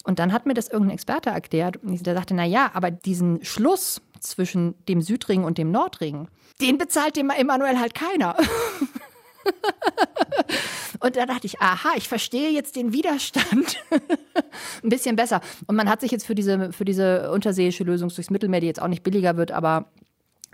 D: Und dann hat mir das irgendein Experte erklärt, der sagte, na ja, aber diesen Schluss zwischen dem Südring und dem Nordring, den bezahlt dem Emanuel halt keiner. (laughs) (laughs) Und da dachte ich, aha, ich verstehe jetzt den Widerstand (laughs) ein bisschen besser. Und man hat sich jetzt für diese, für diese unterseeische Lösung durchs Mittelmeer, die jetzt auch nicht billiger wird, aber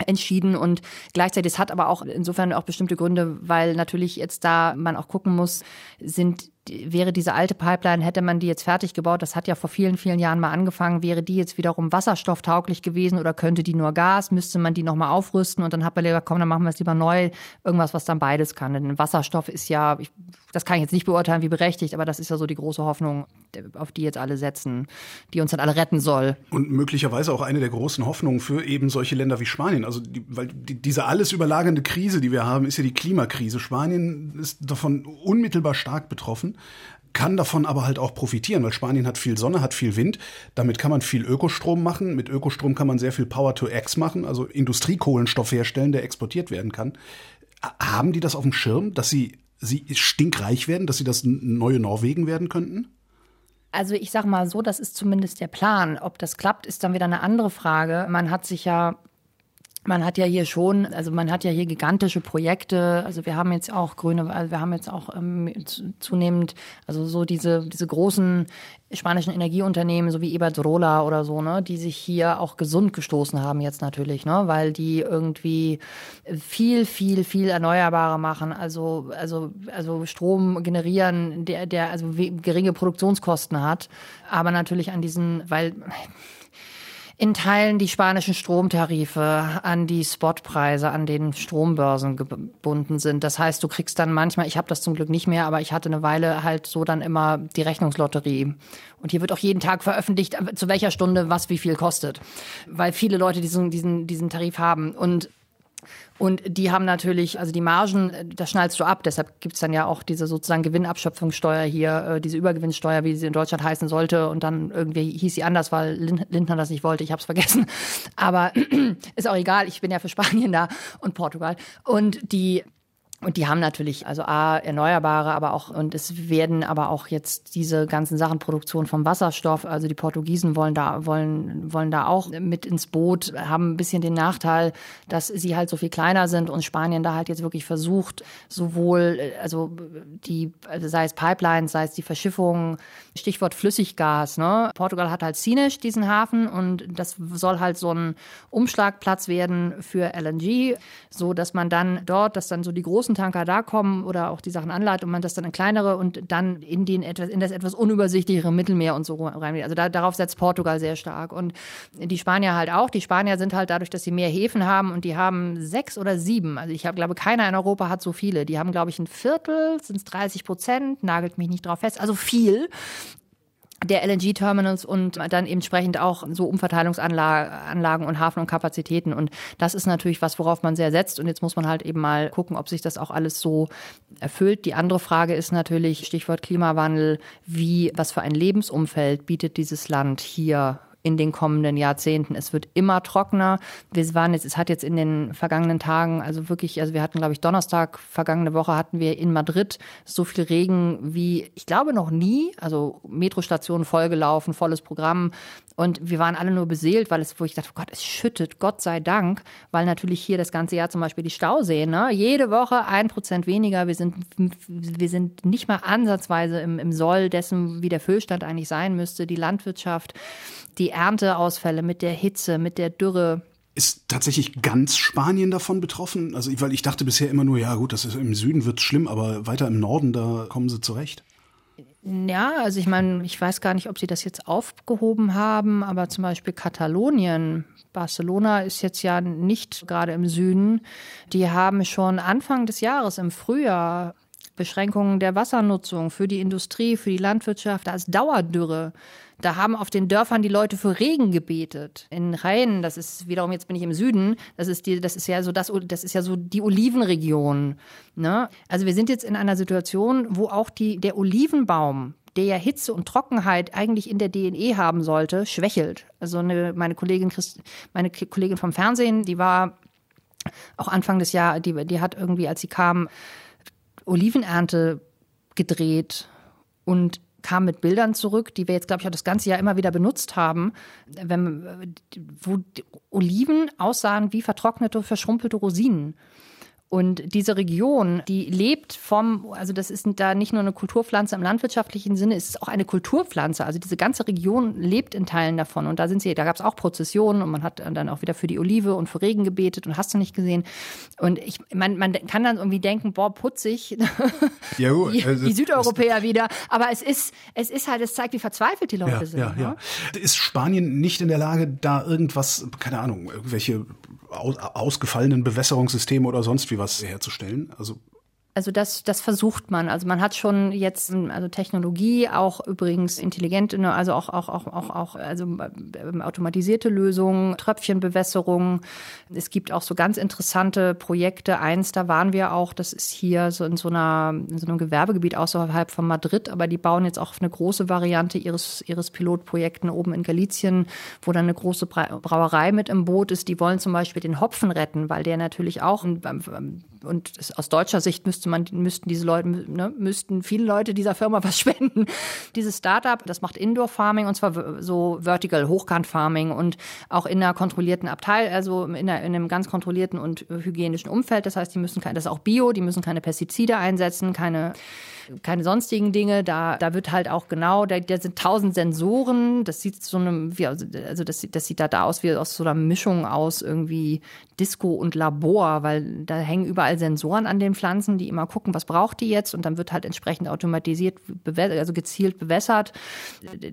D: entschieden und gleichzeitig es hat aber auch insofern auch bestimmte Gründe, weil natürlich jetzt da man auch gucken muss, sind wäre diese alte Pipeline, hätte man die jetzt fertig gebaut, das hat ja vor vielen, vielen Jahren mal angefangen, wäre die jetzt wiederum wasserstofftauglich gewesen oder könnte die nur Gas, müsste man die nochmal aufrüsten und dann hat man lieber, komm, dann machen wir es lieber neu, irgendwas, was dann beides kann. Denn Wasserstoff ist ja, ich, das kann ich jetzt nicht beurteilen, wie berechtigt, aber das ist ja so die große Hoffnung, auf die jetzt alle setzen, die uns dann alle retten soll.
C: Und möglicherweise auch eine der großen Hoffnungen für eben solche Länder wie Spanien. Also, die, weil die, diese alles überlagernde Krise, die wir haben, ist ja die Klimakrise. Spanien ist davon unmittelbar stark betroffen kann davon aber halt auch profitieren, weil Spanien hat viel Sonne, hat viel Wind. Damit kann man viel Ökostrom machen. Mit Ökostrom kann man sehr viel Power to X machen, also Industriekohlenstoff herstellen, der exportiert werden kann. Haben die das auf dem Schirm, dass sie, sie stinkreich werden, dass sie das neue Norwegen werden könnten?
D: Also ich sag mal so, das ist zumindest der Plan. Ob das klappt, ist dann wieder eine andere Frage. Man hat sich ja man hat ja hier schon, also man hat ja hier gigantische Projekte. Also wir haben jetzt auch grüne, also wir haben jetzt auch ähm, zunehmend, also so diese diese großen spanischen Energieunternehmen, so wie Iberdrola oder so, ne, die sich hier auch gesund gestoßen haben jetzt natürlich, ne, weil die irgendwie viel, viel, viel Erneuerbare machen. Also also also Strom generieren, der der also geringe Produktionskosten hat, aber natürlich an diesen, weil in Teilen die spanischen Stromtarife an die Spotpreise an den Strombörsen gebunden sind. Das heißt, du kriegst dann manchmal, ich habe das zum Glück nicht mehr, aber ich hatte eine Weile halt so dann immer die Rechnungslotterie. Und hier wird auch jeden Tag veröffentlicht, zu welcher Stunde was wie viel kostet, weil viele Leute diesen, diesen, diesen Tarif haben. Und und die haben natürlich, also die Margen, äh, da schnallst du ab. Deshalb gibt's dann ja auch diese sozusagen Gewinnabschöpfungssteuer hier, äh, diese Übergewinnsteuer, wie sie in Deutschland heißen sollte. Und dann irgendwie hieß sie anders, weil Lindner das nicht wollte. Ich habe es vergessen. (laughs) Aber (clears throat) ist auch egal. Ich bin ja für Spanien da und Portugal. Und die und die haben natürlich also A, Erneuerbare, aber auch, und es werden aber auch jetzt diese ganzen Sachen, Produktion vom Wasserstoff, also die Portugiesen wollen da, wollen, wollen da auch mit ins Boot, haben ein bisschen den Nachteil, dass sie halt so viel kleiner sind und Spanien da halt jetzt wirklich versucht, sowohl, also die, also sei es Pipelines, sei es die Verschiffung, Stichwort Flüssiggas, ne? Portugal hat halt Sines, diesen Hafen, und das soll halt so ein Umschlagplatz werden für LNG, so dass man dann dort, dass dann so die großen großen Tanker da kommen oder auch die Sachen anleitet und man das dann in kleinere und dann in den etwas, in das etwas unübersichtlichere Mittelmeer und so rein. Also da, darauf setzt Portugal sehr stark. Und die Spanier halt auch. Die Spanier sind halt dadurch, dass sie mehr Häfen haben und die haben sechs oder sieben. Also ich habe, glaube, keiner in Europa hat so viele. Die haben, glaube ich, ein Viertel, sind es 30 Prozent, nagelt mich nicht drauf fest. Also viel der LNG-Terminals und dann entsprechend auch so Umverteilungsanlagen und Hafen und Kapazitäten. Und das ist natürlich was, worauf man sehr setzt. Und jetzt muss man halt eben mal gucken, ob sich das auch alles so erfüllt. Die andere Frage ist natürlich, Stichwort Klimawandel, wie, was für ein Lebensumfeld bietet dieses Land hier in den kommenden Jahrzehnten. Es wird immer trockener. Wir waren jetzt, es hat jetzt in den vergangenen Tagen, also wirklich, also wir hatten, glaube ich, Donnerstag vergangene Woche hatten wir in Madrid so viel Regen wie, ich glaube, noch nie. Also Metrostationen vollgelaufen, volles Programm. Und wir waren alle nur beseelt, weil es, wo ich dachte, oh Gott, es schüttet, Gott sei Dank, weil natürlich hier das ganze Jahr zum Beispiel die Stauseen, ne? jede Woche ein Prozent weniger. Wir sind, wir sind nicht mal ansatzweise im, im Soll dessen, wie der Füllstand eigentlich sein müsste. Die Landwirtschaft, die Ernteausfälle mit der Hitze, mit der Dürre.
C: Ist tatsächlich ganz Spanien davon betroffen? Also, weil ich dachte bisher immer nur, ja gut, das ist im Süden wird schlimm, aber weiter im Norden, da kommen sie zurecht.
D: Ja, also ich meine, ich weiß gar nicht, ob sie das jetzt aufgehoben haben, aber zum Beispiel Katalonien, Barcelona ist jetzt ja nicht gerade im Süden. Die haben schon Anfang des Jahres im Frühjahr Beschränkungen der Wassernutzung für die Industrie, für die Landwirtschaft, da ist Dauerdürre. Da haben auf den Dörfern die Leute für Regen gebetet. In Rhein, das ist wiederum, jetzt bin ich im Süden, das ist die, das ist ja so das, das ist ja so die Olivenregion. Ne? Also wir sind jetzt in einer Situation, wo auch die, der Olivenbaum, der ja Hitze und Trockenheit eigentlich in der DNE haben sollte, schwächelt. Also eine, meine Kollegin Christ, meine Kollegin vom Fernsehen, die war auch Anfang des Jahres, die, die hat irgendwie, als sie kam, Olivenernte gedreht und kam mit Bildern zurück, die wir jetzt, glaube ich, auch das ganze Jahr immer wieder benutzt haben, wenn, wo Oliven aussahen wie vertrocknete, verschrumpelte Rosinen. Und diese Region, die lebt vom, also das ist da nicht nur eine Kulturpflanze im landwirtschaftlichen Sinne, es ist auch eine Kulturpflanze. Also diese ganze Region lebt in Teilen davon. Und da sind sie, da gab es auch Prozessionen und man hat dann auch wieder für die Olive und für Regen gebetet und hast du nicht gesehen. Und ich, man, man kann dann irgendwie denken, boah, putzig. (laughs) Ja, gut. die, also, die Südeuropäer wieder. Aber es ist, es ist halt, es zeigt, wie verzweifelt die Leute
C: ja,
D: sind.
C: Ja, ja. Ne? Ist Spanien nicht in der Lage, da irgendwas, keine Ahnung, irgendwelche ausgefallenen Bewässerungssysteme oder sonst wie was herzustellen? Also
D: also das, das versucht man. Also man hat schon jetzt also Technologie, auch übrigens intelligente, ne, also auch auch auch auch auch also ähm, automatisierte Lösungen, Tröpfchenbewässerung. Es gibt auch so ganz interessante Projekte. Eins, da waren wir auch. Das ist hier so in so einer in so einem Gewerbegebiet außerhalb von Madrid, aber die bauen jetzt auch eine große Variante ihres ihres Pilotprojekten oben in Galicien, wo dann eine große Brauerei mit im Boot ist. Die wollen zum Beispiel den Hopfen retten, weil der natürlich auch und aus deutscher Sicht müsste man, müssten diese Leute, ne, müssten viele Leute dieser Firma (laughs) was spenden. Dieses Startup, das macht Indoor Farming und zwar so Vertical, Hochkant Farming und auch in einer kontrollierten Abteil, also in, einer, in einem ganz kontrollierten und hygienischen Umfeld. Das heißt, die müssen das ist auch Bio, die müssen keine Pestizide einsetzen, keine keine sonstigen Dinge. Da, da wird halt auch genau, da, da sind tausend Sensoren. Das sieht so einem, wie, also das, das sieht da, da aus wie aus so einer Mischung aus irgendwie Disco und Labor, weil da hängen überall Sensoren an den Pflanzen, die immer gucken, was braucht die jetzt und dann wird halt entsprechend automatisiert, also gezielt bewässert.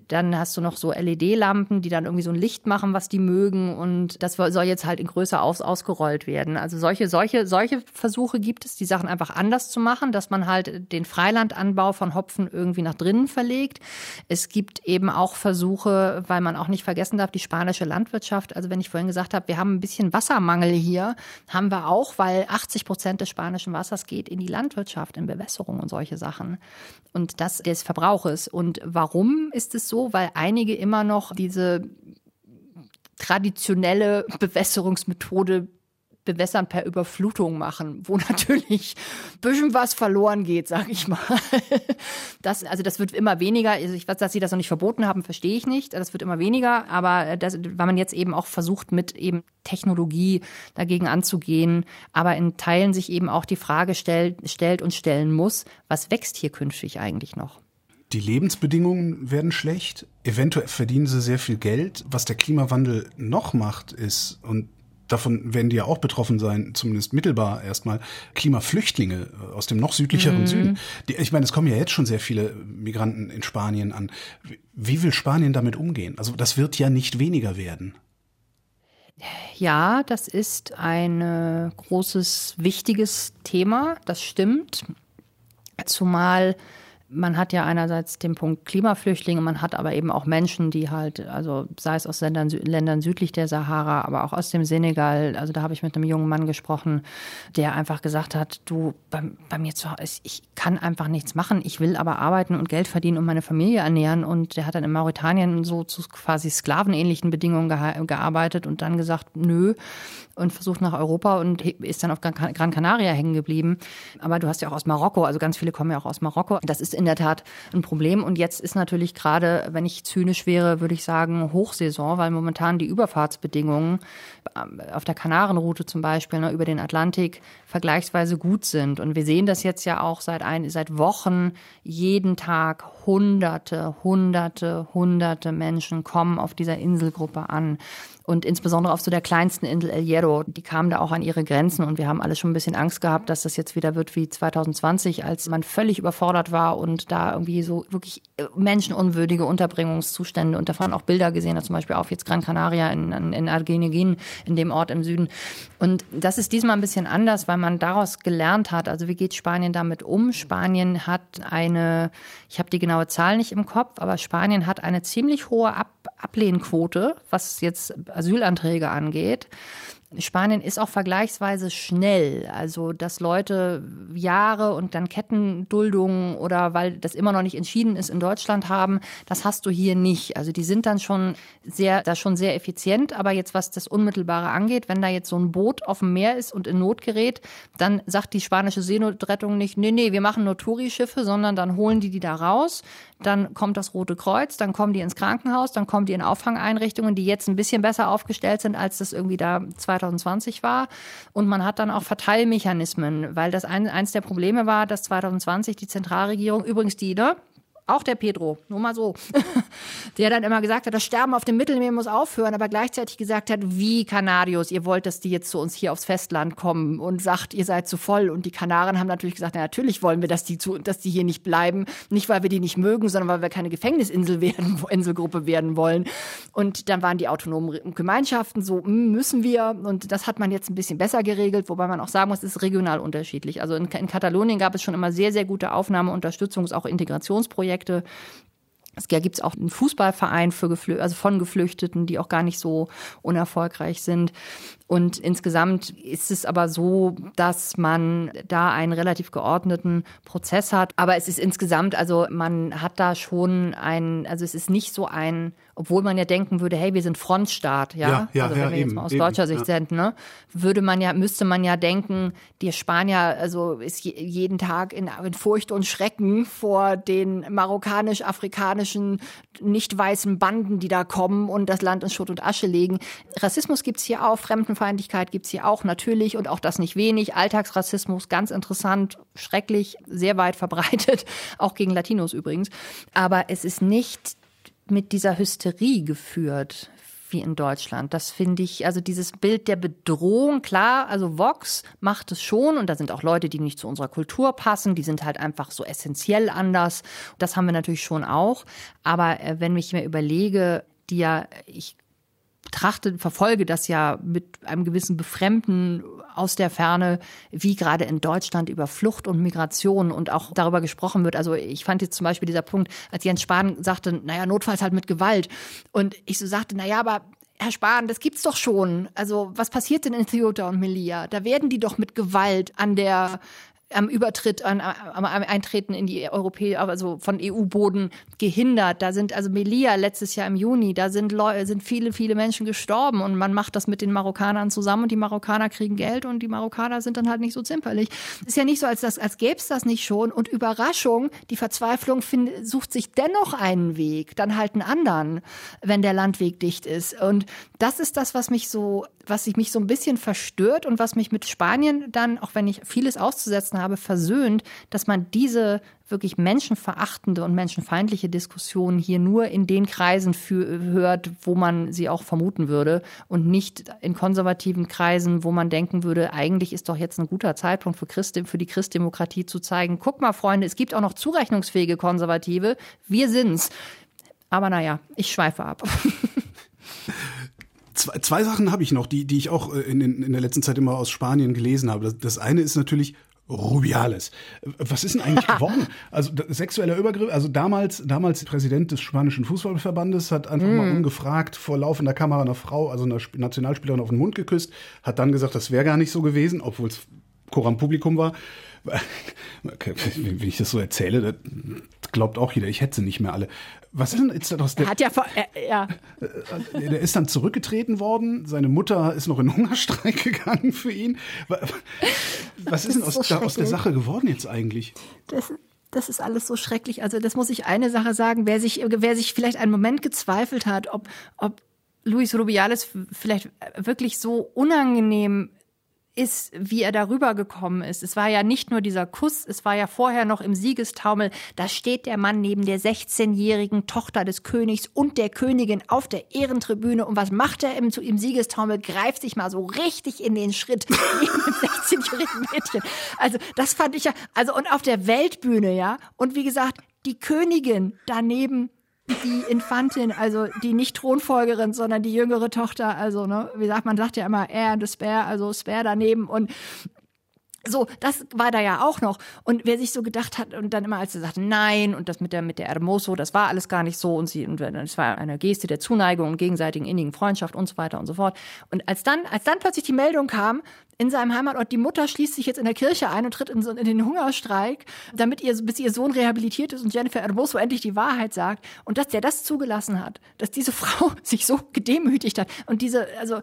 D: Dann hast du noch so LED-Lampen, die dann irgendwie so ein Licht machen, was die mögen und das soll jetzt halt in größer aus, ausgerollt werden. Also solche, solche, solche Versuche gibt es, die Sachen einfach anders zu machen, dass man halt den Freilandanbau von Hopfen irgendwie nach drinnen verlegt. Es gibt eben auch Versuche, weil man auch nicht vergessen darf, die spanische Landwirtschaft, also wenn ich vorhin gesagt habe, wir haben ein bisschen Wassermangel hier, haben wir auch, weil 80 Prozent des spanischen Wassers geht in die Landwirtschaft, in Bewässerung und solche Sachen. Und das des Verbrauches. Und warum ist es so? Weil einige immer noch diese traditionelle Bewässerungsmethode Bewässern per Überflutung machen, wo (laughs) natürlich ein bisschen was verloren geht, sag ich mal. Das, also das wird immer weniger. Also ich weiß, dass sie das noch nicht verboten haben, verstehe ich nicht. Das wird immer weniger, aber das, weil man jetzt eben auch versucht, mit eben Technologie dagegen anzugehen, aber in Teilen sich eben auch die Frage stellt, stellt und stellen muss, was wächst hier künftig eigentlich noch?
C: Die Lebensbedingungen werden schlecht. Eventuell verdienen sie sehr viel Geld. Was der Klimawandel noch macht, ist, und davon werden die ja auch betroffen sein, zumindest mittelbar erstmal, Klimaflüchtlinge aus dem noch südlicheren mhm. Süden. Die, ich meine, es kommen ja jetzt schon sehr viele Migranten in Spanien an. Wie will Spanien damit umgehen? Also das wird ja nicht weniger werden.
D: Ja, das ist ein äh, großes, wichtiges Thema, das stimmt. Zumal man hat ja einerseits den Punkt Klimaflüchtlinge, man hat aber eben auch Menschen, die halt, also sei es aus Ländern, Ländern südlich der Sahara, aber auch aus dem Senegal. Also da habe ich mit einem jungen Mann gesprochen, der einfach gesagt hat, du, bei, bei mir zu Hause, ich kann einfach nichts machen, ich will aber arbeiten und Geld verdienen und meine Familie ernähren. Und der hat dann in Mauretanien so zu quasi sklavenähnlichen Bedingungen gearbeitet und dann gesagt, nö, und versucht nach Europa und ist dann auf Gran Canaria hängen geblieben. Aber du hast ja auch aus Marokko, also ganz viele kommen ja auch aus Marokko. Das ist in der Tat ein Problem. Und jetzt ist natürlich gerade, wenn ich zynisch wäre, würde ich sagen, Hochsaison, weil momentan die Überfahrtsbedingungen auf der Kanarenroute zum Beispiel ne, über den Atlantik vergleichsweise gut sind. Und wir sehen das jetzt ja auch seit, ein, seit Wochen. Jeden Tag Hunderte, Hunderte, Hunderte Menschen kommen auf dieser Inselgruppe an und insbesondere auf so der kleinsten Insel El Hierro, die kamen da auch an ihre Grenzen und wir haben alle schon ein bisschen Angst gehabt, dass das jetzt wieder wird wie 2020, als man völlig überfordert war und da irgendwie so wirklich äh, menschenunwürdige Unterbringungszustände und davon auch Bilder gesehen, zum Beispiel auf jetzt Gran Canaria in, in, in Argenegin, in dem Ort im Süden. Und das ist diesmal ein bisschen anders, weil man daraus gelernt hat, also wie geht Spanien damit um? Spanien hat eine, ich habe die genaue Zahl nicht im Kopf, aber Spanien hat eine ziemlich hohe Ab Ablehnquote, was jetzt Asylanträge angeht. Spanien ist auch vergleichsweise schnell, also dass Leute Jahre und dann Kettenduldungen oder weil das immer noch nicht entschieden ist in Deutschland haben, das hast du hier nicht. Also die sind dann schon sehr, da schon sehr effizient, aber jetzt was das Unmittelbare angeht, wenn da jetzt so ein Boot auf dem Meer ist und in Not gerät, dann sagt die spanische Seenotrettung nicht, nee, nee, wir machen nur Touri-Schiffe, sondern dann holen die die da raus, dann kommt das Rote Kreuz, dann kommen die ins Krankenhaus, dann kommen die in Auffangeinrichtungen, die jetzt ein bisschen besser aufgestellt sind, als das irgendwie da 2020 war. Und man hat dann auch Verteilmechanismen, weil das ein, eins der Probleme war, dass 2020 die Zentralregierung, übrigens die, ne, auch der Pedro, nur mal so, (laughs) der dann immer gesagt hat, das Sterben auf dem Mittelmeer muss aufhören, aber gleichzeitig gesagt hat, wie Kanarios, ihr wollt, dass die jetzt zu uns hier aufs Festland kommen und sagt, ihr seid zu voll. Und die Kanaren haben natürlich gesagt, na, natürlich wollen wir, dass die, zu, dass die hier nicht bleiben. Nicht, weil wir die nicht mögen, sondern weil wir keine Gefängnisinsel (laughs) werden, Inselgruppe werden wollen. Und dann waren die autonomen Gemeinschaften so, hm, müssen wir. Und das hat man jetzt ein bisschen besser geregelt, wobei man auch sagen muss, es ist regional unterschiedlich. Also in, in Katalonien gab es schon immer sehr, sehr gute Aufnahme, Unterstützungs-, auch Integrationsprojekte. Projekte. Es gibt es auch einen Fußballverein für Geflü also von Geflüchteten, die auch gar nicht so unerfolgreich sind. Und insgesamt ist es aber so, dass man da einen relativ geordneten Prozess hat. Aber es ist insgesamt, also man hat da schon ein, also es ist nicht so ein, obwohl man ja denken würde, hey, wir sind Frontstaat, ja,
C: ja, ja
D: also wenn
C: ja,
D: wir jetzt
C: eben,
D: mal aus
C: eben,
D: deutscher Sicht
C: ja.
D: sind, ne, würde man ja, müsste man ja denken, die Spanier, also ist je, jeden Tag in, in Furcht und Schrecken vor den marokkanisch-afrikanischen nicht weißen Banden, die da kommen und das Land in Schutt und Asche legen. Rassismus gibt's hier auch, Fremden Fremdenfeindlichkeit gibt's hier auch natürlich und auch das nicht wenig. Alltagsrassismus, ganz interessant, schrecklich, sehr weit verbreitet, (laughs) auch gegen Latinos übrigens. Aber es ist nicht mit dieser Hysterie geführt, wie in Deutschland. Das finde ich, also dieses Bild der Bedrohung, klar, also Vox macht es schon und da sind auch Leute, die nicht zu unserer Kultur passen, die sind halt einfach so essentiell anders. Das haben wir natürlich schon auch. Aber äh, wenn ich mir überlege, die ja, ich betrachte, verfolge das ja mit einem gewissen Befremden aus der Ferne, wie gerade in Deutschland über Flucht und Migration und auch darüber gesprochen wird. Also ich fand jetzt zum Beispiel dieser Punkt, als Jens Spahn sagte, naja, notfalls halt mit Gewalt. Und ich so sagte, naja, aber Herr Spahn, das gibt's doch schon. Also was passiert denn in Ceuta und Melilla? Da werden die doch mit Gewalt an der am Übertritt, an, am Eintreten in die Europäische, also von EU-Boden gehindert. Da sind also Melilla letztes Jahr im Juni, da sind Leute, sind viele, viele Menschen gestorben und man macht das mit den Marokkanern zusammen und die Marokkaner kriegen Geld und die Marokkaner sind dann halt nicht so zimperlich. Ist ja nicht so, als als gäbe es das nicht schon. Und Überraschung, die Verzweiflung find, sucht sich dennoch einen Weg, dann halt einen anderen, wenn der Landweg dicht ist. Und das ist das, was mich so was sich mich so ein bisschen verstört und was mich mit Spanien dann, auch wenn ich vieles auszusetzen habe, versöhnt, dass man diese wirklich menschenverachtende und menschenfeindliche Diskussion hier nur in den Kreisen für, hört, wo man sie auch vermuten würde und nicht in konservativen Kreisen, wo man denken würde, eigentlich ist doch jetzt ein guter Zeitpunkt für, Christ, für die Christdemokratie zu zeigen, guck mal, Freunde, es gibt auch noch zurechnungsfähige Konservative, wir sind's. Aber naja, ich schweife ab. (laughs)
C: Zwei, zwei Sachen habe ich noch, die, die ich auch äh, in, in, der letzten Zeit immer aus Spanien gelesen habe. Das, das eine ist natürlich Rubiales. Was ist denn eigentlich (laughs) geworden? Also sexueller Übergriff, also damals, damals Präsident des spanischen Fußballverbandes hat einfach mm. mal ungefragt vor laufender Kamera einer Frau, also einer Nationalspielerin auf den Mund geküsst, hat dann gesagt, das wäre gar nicht so gewesen, obwohl es Koram Publikum war. (laughs) Wenn ich das so erzähle, glaubt auch jeder, ich hätte sie nicht mehr alle. Was ist denn jetzt daraus? Der,
D: hat ja, äh, ja.
C: Äh, der ist dann zurückgetreten worden. Seine Mutter ist noch in Hungerstreik (laughs) gegangen für ihn. Was ist denn aus, so aus der Sache geworden jetzt eigentlich?
D: Das, das ist alles so schrecklich. Also das muss ich eine Sache sagen. Wer sich, wer sich vielleicht einen Moment gezweifelt hat, ob, ob Luis Rubiales vielleicht wirklich so unangenehm ist, wie er darüber gekommen ist. Es war ja nicht nur dieser Kuss, es war ja vorher noch im Siegestaumel, da steht der Mann neben der 16-jährigen Tochter des Königs und der Königin auf der Ehrentribüne und was macht er im, im Siegestaumel? Greift sich mal so richtig in den Schritt (laughs) neben dem 16-jährigen Mädchen. Also das fand ich ja, also und auf der Weltbühne, ja, und wie gesagt, die Königin daneben die Infantin, also die nicht Thronfolgerin, sondern die jüngere Tochter, also, ne, wie sagt man, sagt ja immer er und Spare, also Spare daneben und so, das war da ja auch noch. Und wer sich so gedacht hat und dann immer, als sie sagte nein und das mit der mit der Hermoso, das war alles gar nicht so und sie und es war eine Geste der Zuneigung und gegenseitigen innigen Freundschaft und so weiter und so fort. Und als dann als dann plötzlich die Meldung kam, in seinem Heimatort. Die Mutter schließt sich jetzt in der Kirche ein und tritt in, so, in den Hungerstreik, damit ihr, bis ihr Sohn rehabilitiert ist und Jennifer Hermoso endlich die Wahrheit sagt. Und dass der das zugelassen hat, dass diese (laughs) Frau sich so gedemütigt hat und diese, also,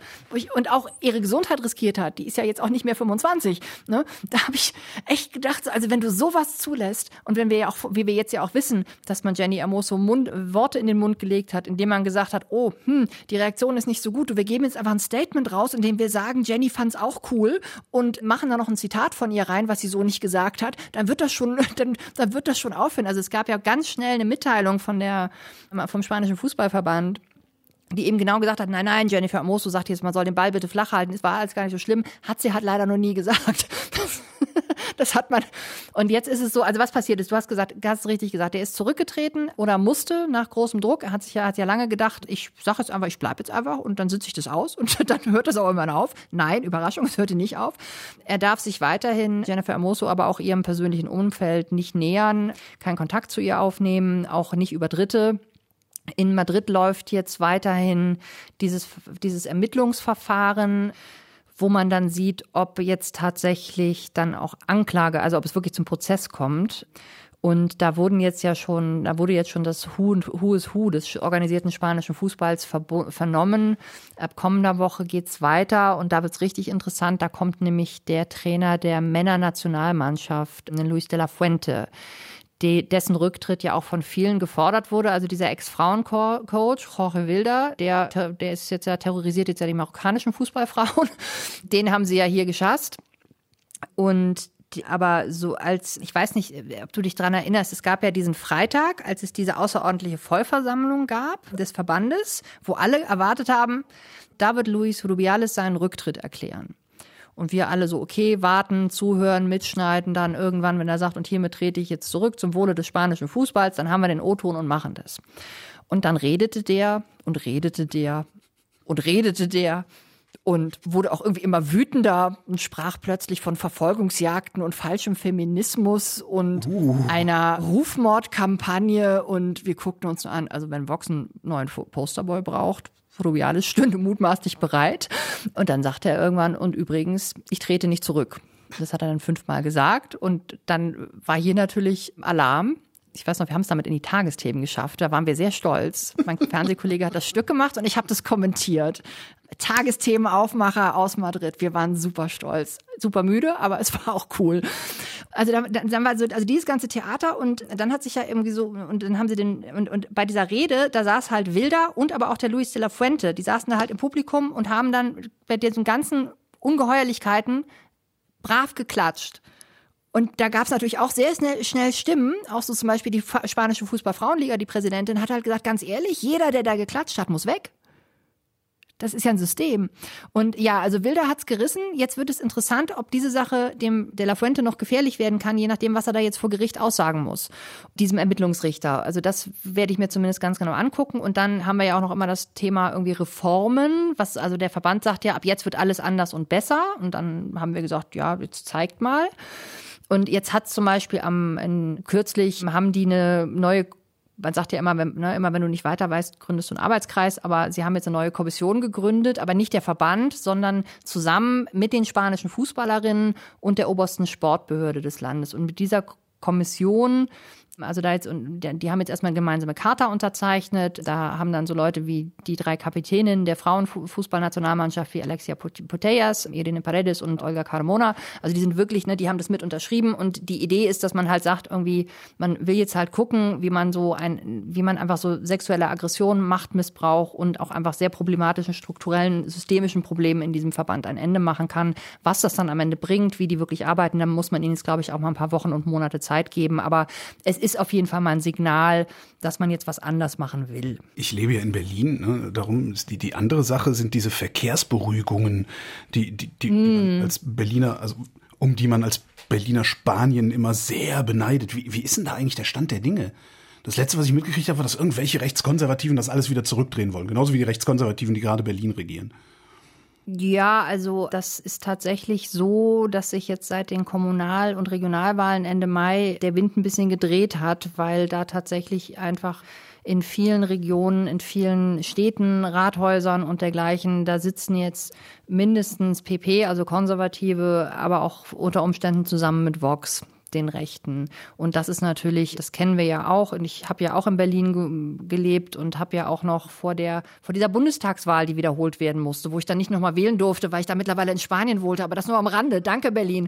D: und auch ihre Gesundheit riskiert hat. Die ist ja jetzt auch nicht mehr 25. Ne? Da habe ich echt gedacht, also wenn du sowas zulässt und wenn wir ja auch, wie wir jetzt ja auch wissen, dass man Jenny Hermoso Mund, Worte in den Mund gelegt hat, indem man gesagt hat, oh, hm, die Reaktion ist nicht so gut. Wir geben jetzt einfach ein Statement raus, in dem wir sagen, Jenny fand's auch cool cool und machen da noch ein Zitat von ihr rein, was sie so nicht gesagt hat, dann wird das schon, (laughs) dann, dann wird das schon aufhören. Also es gab ja ganz schnell eine Mitteilung von der, vom spanischen Fußballverband, die eben genau gesagt hat, nein, nein, Jennifer Amoso sagt jetzt, man soll den Ball bitte flach halten, es war alles gar nicht so schlimm, hat sie halt leider noch nie gesagt. (laughs) Das, hat man. Und jetzt ist es so, also was passiert ist, du hast gesagt, hast richtig gesagt, er ist zurückgetreten oder musste nach großem Druck. Er hat sich ja, hat ja lange gedacht, ich sage jetzt einfach, ich bleibe jetzt einfach und dann sitze ich das aus (laughs) und dann hört das auch irgendwann auf. Nein, Überraschung, es hörte nicht auf. Er darf sich weiterhin Jennifer Amoso, aber auch ihrem persönlichen Umfeld nicht nähern, keinen Kontakt zu ihr aufnehmen, auch nicht über Dritte. In Madrid läuft jetzt weiterhin dieses, dieses Ermittlungsverfahren wo man dann sieht, ob jetzt tatsächlich dann auch Anklage, also ob es wirklich zum Prozess kommt. Und da wurden jetzt ja schon, da wurde jetzt schon das Who, Who is Who des organisierten spanischen Fußballs vernommen. Ab kommender Woche geht's weiter und da wird's richtig interessant. Da kommt nämlich der Trainer der Männernationalmannschaft, Luis de la Fuente die, dessen Rücktritt ja auch von vielen gefordert wurde. Also dieser Ex-Frauen-Coach, Jorge Wilder, der, der ist jetzt ja terrorisiert jetzt ja die marokkanischen Fußballfrauen. (laughs) Den haben sie ja hier geschasst. Und Die, aber so als, ich weiß nicht, ob du dich dran erinnerst, es gab ja diesen Freitag, als es diese außerordentliche Vollversammlung gab des Verbandes, wo alle erwartet haben, da wird Luis Rubiales seinen Rücktritt erklären. Und wir alle so, okay, warten, zuhören, mitschneiden, dann irgendwann, wenn er sagt, und hiermit trete ich jetzt zurück zum Wohle des spanischen Fußballs, dann haben wir den O-Ton und machen das. Und dann redete der und redete der und redete der und wurde auch irgendwie immer wütender und sprach plötzlich von Verfolgungsjagden und falschem Feminismus und uh. einer Rufmordkampagne und wir guckten uns an, also wenn Vox einen neuen Posterboy braucht, Rubiales (laughs) stünde mutmaßlich bereit. Und dann sagte er irgendwann, und übrigens, ich trete nicht zurück. Das hat er dann fünfmal gesagt. Und dann war hier natürlich Alarm. Ich weiß noch, wir haben es damit in die Tagesthemen geschafft. Da waren wir sehr stolz. Mein Fernsehkollege hat das Stück gemacht und ich habe das kommentiert. Tagesthemenaufmacher aus Madrid. Wir waren super stolz. Super müde, aber es war auch cool. Also dann, dann war so, also dieses ganze Theater und dann hat sich ja irgendwie so, und dann haben sie den, und, und bei dieser Rede, da saß halt Wilder und aber auch der Luis de la Fuente, die saßen da halt im Publikum und haben dann bei diesen ganzen Ungeheuerlichkeiten brav geklatscht. Und da gab es natürlich auch sehr schnell, schnell Stimmen, auch so zum Beispiel die spanische Fußballfrauenliga, die Präsidentin hat halt gesagt, ganz ehrlich, jeder, der da geklatscht hat, muss weg. Das ist ja ein System. Und ja, also Wilder hat's gerissen. Jetzt wird es interessant, ob diese Sache dem De La Fuente noch gefährlich werden kann, je nachdem, was er da jetzt vor Gericht aussagen muss. Diesem Ermittlungsrichter. Also das werde ich mir zumindest ganz genau angucken. Und dann haben wir ja auch noch immer das Thema irgendwie Reformen. Was, also der Verband sagt ja, ab jetzt wird alles anders und besser. Und dann haben wir gesagt, ja, jetzt zeigt mal. Und jetzt hat zum Beispiel am in, kürzlich haben die eine neue man sagt ja immer, wenn, ne, immer wenn du nicht weiter weißt, gründest du einen Arbeitskreis, aber sie haben jetzt eine neue Kommission gegründet, aber nicht der Verband, sondern zusammen mit den spanischen Fußballerinnen und der obersten Sportbehörde des Landes. Und mit dieser Kommission also da jetzt, die haben jetzt erstmal eine gemeinsame Charta unterzeichnet. Da haben dann so Leute wie die drei Kapitäninnen der Frauenfußballnationalmannschaft wie Alexia Putellas, Irene Paredes und Olga Carmona. Also die sind wirklich, ne, die haben das mit unterschrieben. Und die Idee ist, dass man halt sagt, irgendwie, man will jetzt halt gucken, wie man so ein, wie man einfach so sexuelle Aggression, Machtmissbrauch und auch einfach sehr problematischen strukturellen, systemischen Problemen in diesem Verband ein Ende machen kann. Was das dann am Ende bringt, wie die wirklich arbeiten, dann muss man ihnen jetzt, glaube ich, auch mal ein paar Wochen und Monate Zeit geben. Aber es ist ist auf jeden Fall mal ein Signal, dass man jetzt was anders machen will.
C: Ich lebe ja in Berlin, ne? darum ist die, die andere Sache sind diese Verkehrsberuhigungen, die, die, die, mm. als Berliner, also um die man als Berliner Spanien immer sehr beneidet. Wie, wie ist denn da eigentlich der Stand der Dinge? Das letzte, was ich mitgekriegt habe, war, dass irgendwelche Rechtskonservativen das alles wieder zurückdrehen wollen. Genauso wie die Rechtskonservativen, die gerade Berlin regieren.
D: Ja, also das ist tatsächlich so, dass sich jetzt seit den Kommunal- und Regionalwahlen Ende Mai der Wind ein bisschen gedreht hat, weil da tatsächlich einfach in vielen Regionen, in vielen Städten, Rathäusern und dergleichen, da sitzen jetzt mindestens PP, also Konservative, aber auch unter Umständen zusammen mit Vox den Rechten. Und das ist natürlich, das kennen wir ja auch. Und ich habe ja auch in Berlin ge gelebt und habe ja auch noch vor der vor dieser Bundestagswahl, die wiederholt werden musste, wo ich dann nicht noch mal wählen durfte, weil ich da mittlerweile in Spanien wohnte. Aber das nur am Rande. Danke Berlin.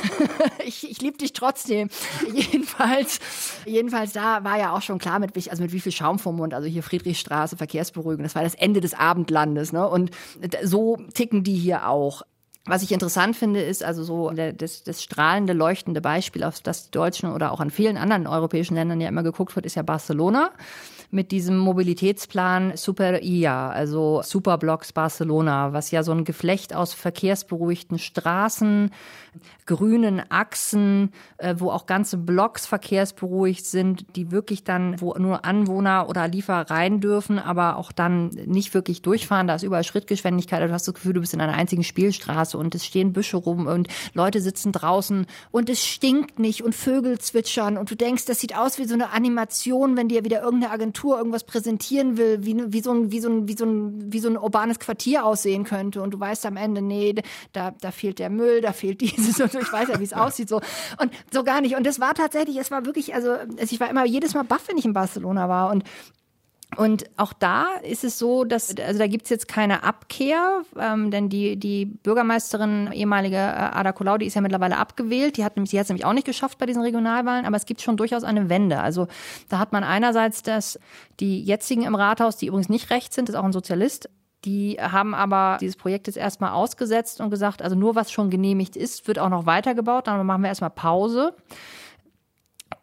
D: (laughs) ich ich liebe dich trotzdem. (laughs) jedenfalls, jedenfalls da war ja auch schon klar mit also mit wie viel Schaum vom Mund. Also hier Friedrichstraße Verkehrsberuhigung. Das war das Ende des Abendlandes. Ne? Und so ticken die hier auch. Was ich interessant finde, ist also so das, das strahlende, leuchtende Beispiel, auf das die Deutschen oder auch an vielen anderen europäischen Ländern ja immer geguckt wird, ist ja Barcelona mit diesem Mobilitätsplan Super IA, also Superblocks Barcelona, was ja so ein Geflecht aus verkehrsberuhigten Straßen, grünen Achsen, äh, wo auch ganze Blocks verkehrsberuhigt sind, die wirklich dann, wo nur Anwohner oder Lieferer rein dürfen, aber auch dann nicht wirklich durchfahren. Da ist überall Schrittgeschwindigkeit. Du hast das Gefühl, du bist in einer einzigen Spielstraße und es stehen Büsche rum und Leute sitzen draußen und es stinkt nicht und Vögel zwitschern und du denkst, das sieht aus wie so eine Animation, wenn dir wieder irgendeine Agentur irgendwas präsentieren will, wie, wie, so ein, wie, so ein, wie, so ein, wie so ein urbanes Quartier aussehen könnte und du weißt am Ende, nee, da, da fehlt der Müll, da fehlt (laughs) dieses und so. Ich weiß ja, wie es (laughs) aussieht so und so gar nicht. Und das war tatsächlich, es war wirklich, also ich war immer jedes Mal baff, wenn ich in Barcelona war und und auch da ist es so, dass, also da gibt's jetzt keine Abkehr, ähm, denn die, die Bürgermeisterin, ehemalige äh, Ada Colau, die ist ja mittlerweile abgewählt. Die hat, sie hat nämlich auch nicht geschafft bei diesen Regionalwahlen, aber es gibt schon durchaus eine Wende. Also da hat man einerseits, dass die jetzigen im Rathaus, die übrigens nicht rechts sind, ist auch ein Sozialist, Die haben aber dieses Projekt jetzt erstmal ausgesetzt und gesagt, also nur was schon genehmigt ist, wird auch noch weitergebaut. Dann machen wir erstmal Pause.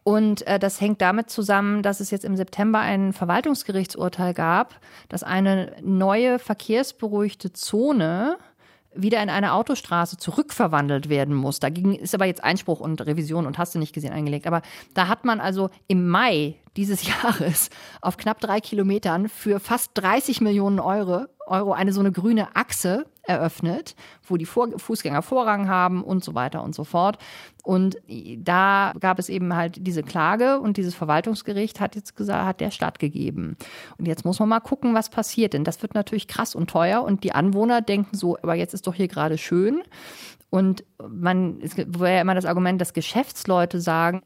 D: Und äh, das hängt damit zusammen, dass es jetzt im September ein Verwaltungsgerichtsurteil gab, dass eine neue verkehrsberuhigte Zone wieder in eine Autostraße zurückverwandelt werden muss. Dagegen ist aber jetzt Einspruch und Revision und hast du nicht gesehen eingelegt. Aber da hat man also im Mai dieses (laughs) Jahres auf knapp drei Kilometern für fast 30 Millionen Euro, Euro eine so eine grüne Achse eröffnet, wo die Vor Fußgänger Vorrang haben und so weiter und so fort. Und da gab es eben halt diese Klage und dieses Verwaltungsgericht hat jetzt gesagt, hat der stattgegeben. Und jetzt muss man mal gucken, was passiert, denn das wird natürlich krass und teuer und die Anwohner denken so, aber jetzt ist doch hier gerade schön. Und man, es war ja immer das Argument, dass Geschäftsleute sagen,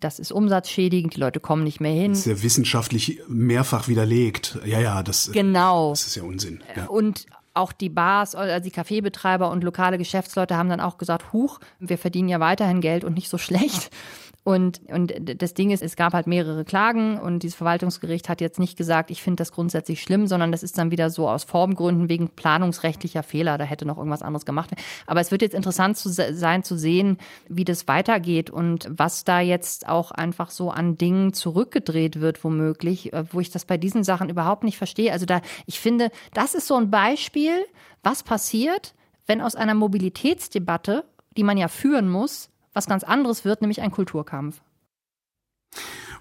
D: das ist umsatzschädigend, die Leute kommen nicht mehr hin. Das
C: ist ja wissenschaftlich mehrfach widerlegt. Ja, ja, das,
D: genau.
C: das ist ja Unsinn. Ja.
D: Und auch die Bars, also die Kaffeebetreiber und lokale Geschäftsleute haben dann auch gesagt, huch, wir verdienen ja weiterhin Geld und nicht so schlecht. Und, und das Ding ist, es gab halt mehrere Klagen und dieses Verwaltungsgericht hat jetzt nicht gesagt, ich finde das grundsätzlich schlimm, sondern das ist dann wieder so aus Formgründen wegen planungsrechtlicher Fehler. Da hätte noch irgendwas anderes gemacht. Aber es wird jetzt interessant zu sein zu sehen, wie das weitergeht und was da jetzt auch einfach so an Dingen zurückgedreht wird, womöglich, äh, wo ich das bei diesen Sachen überhaupt nicht verstehe. Also da, ich finde, das ist so ein Beispiel, was passiert, wenn aus einer Mobilitätsdebatte, die man ja führen muss, was ganz anderes wird, nämlich ein Kulturkampf.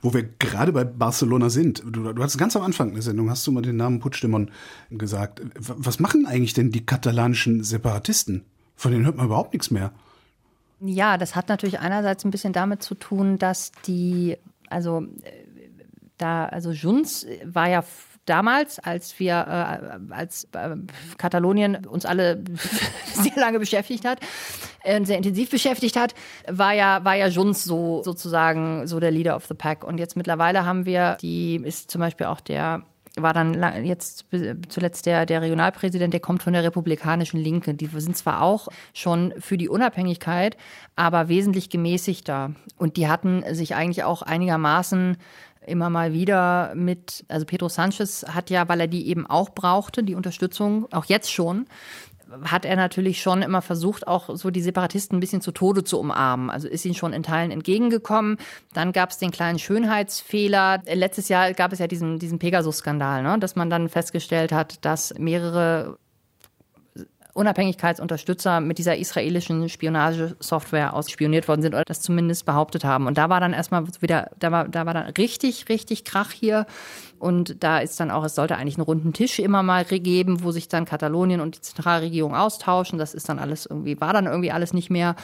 C: Wo wir gerade bei Barcelona sind, du, du hast ganz am Anfang der Sendung, hast du mal den Namen Puigdemont gesagt. Was machen eigentlich denn die katalanischen Separatisten? Von denen hört man überhaupt nichts mehr.
D: Ja, das hat natürlich einerseits ein bisschen damit zu tun, dass die, also äh, da, also Junts war ja damals, als wir, äh, als äh, Katalonien uns alle (laughs) sehr lange beschäftigt hat, äh, sehr intensiv beschäftigt hat, war ja, war ja Junts so sozusagen so der Leader of the Pack. Und jetzt mittlerweile haben wir, die ist zum Beispiel auch der war dann jetzt zuletzt der, der Regionalpräsident, der kommt von der republikanischen Linke. Die sind zwar auch schon für die Unabhängigkeit, aber wesentlich gemäßigter. Und die hatten sich eigentlich auch einigermaßen immer mal wieder mit, also Pedro Sanchez hat ja, weil er die eben auch brauchte, die Unterstützung, auch jetzt schon, hat er natürlich schon immer versucht, auch so die Separatisten ein bisschen zu Tode zu umarmen. Also ist ihnen schon in Teilen entgegengekommen. Dann gab es den kleinen Schönheitsfehler. Letztes Jahr gab es ja diesen, diesen Pegasus-Skandal, ne? dass man dann festgestellt hat, dass mehrere Unabhängigkeitsunterstützer mit dieser israelischen Spionagesoftware ausspioniert worden sind oder das zumindest behauptet haben. Und da war dann erstmal wieder, da war, da war dann richtig, richtig Krach hier. Und da ist dann auch, es sollte eigentlich einen runden Tisch immer mal geben, wo sich dann Katalonien und die Zentralregierung austauschen. Das ist dann alles irgendwie, war dann irgendwie alles nicht mehr.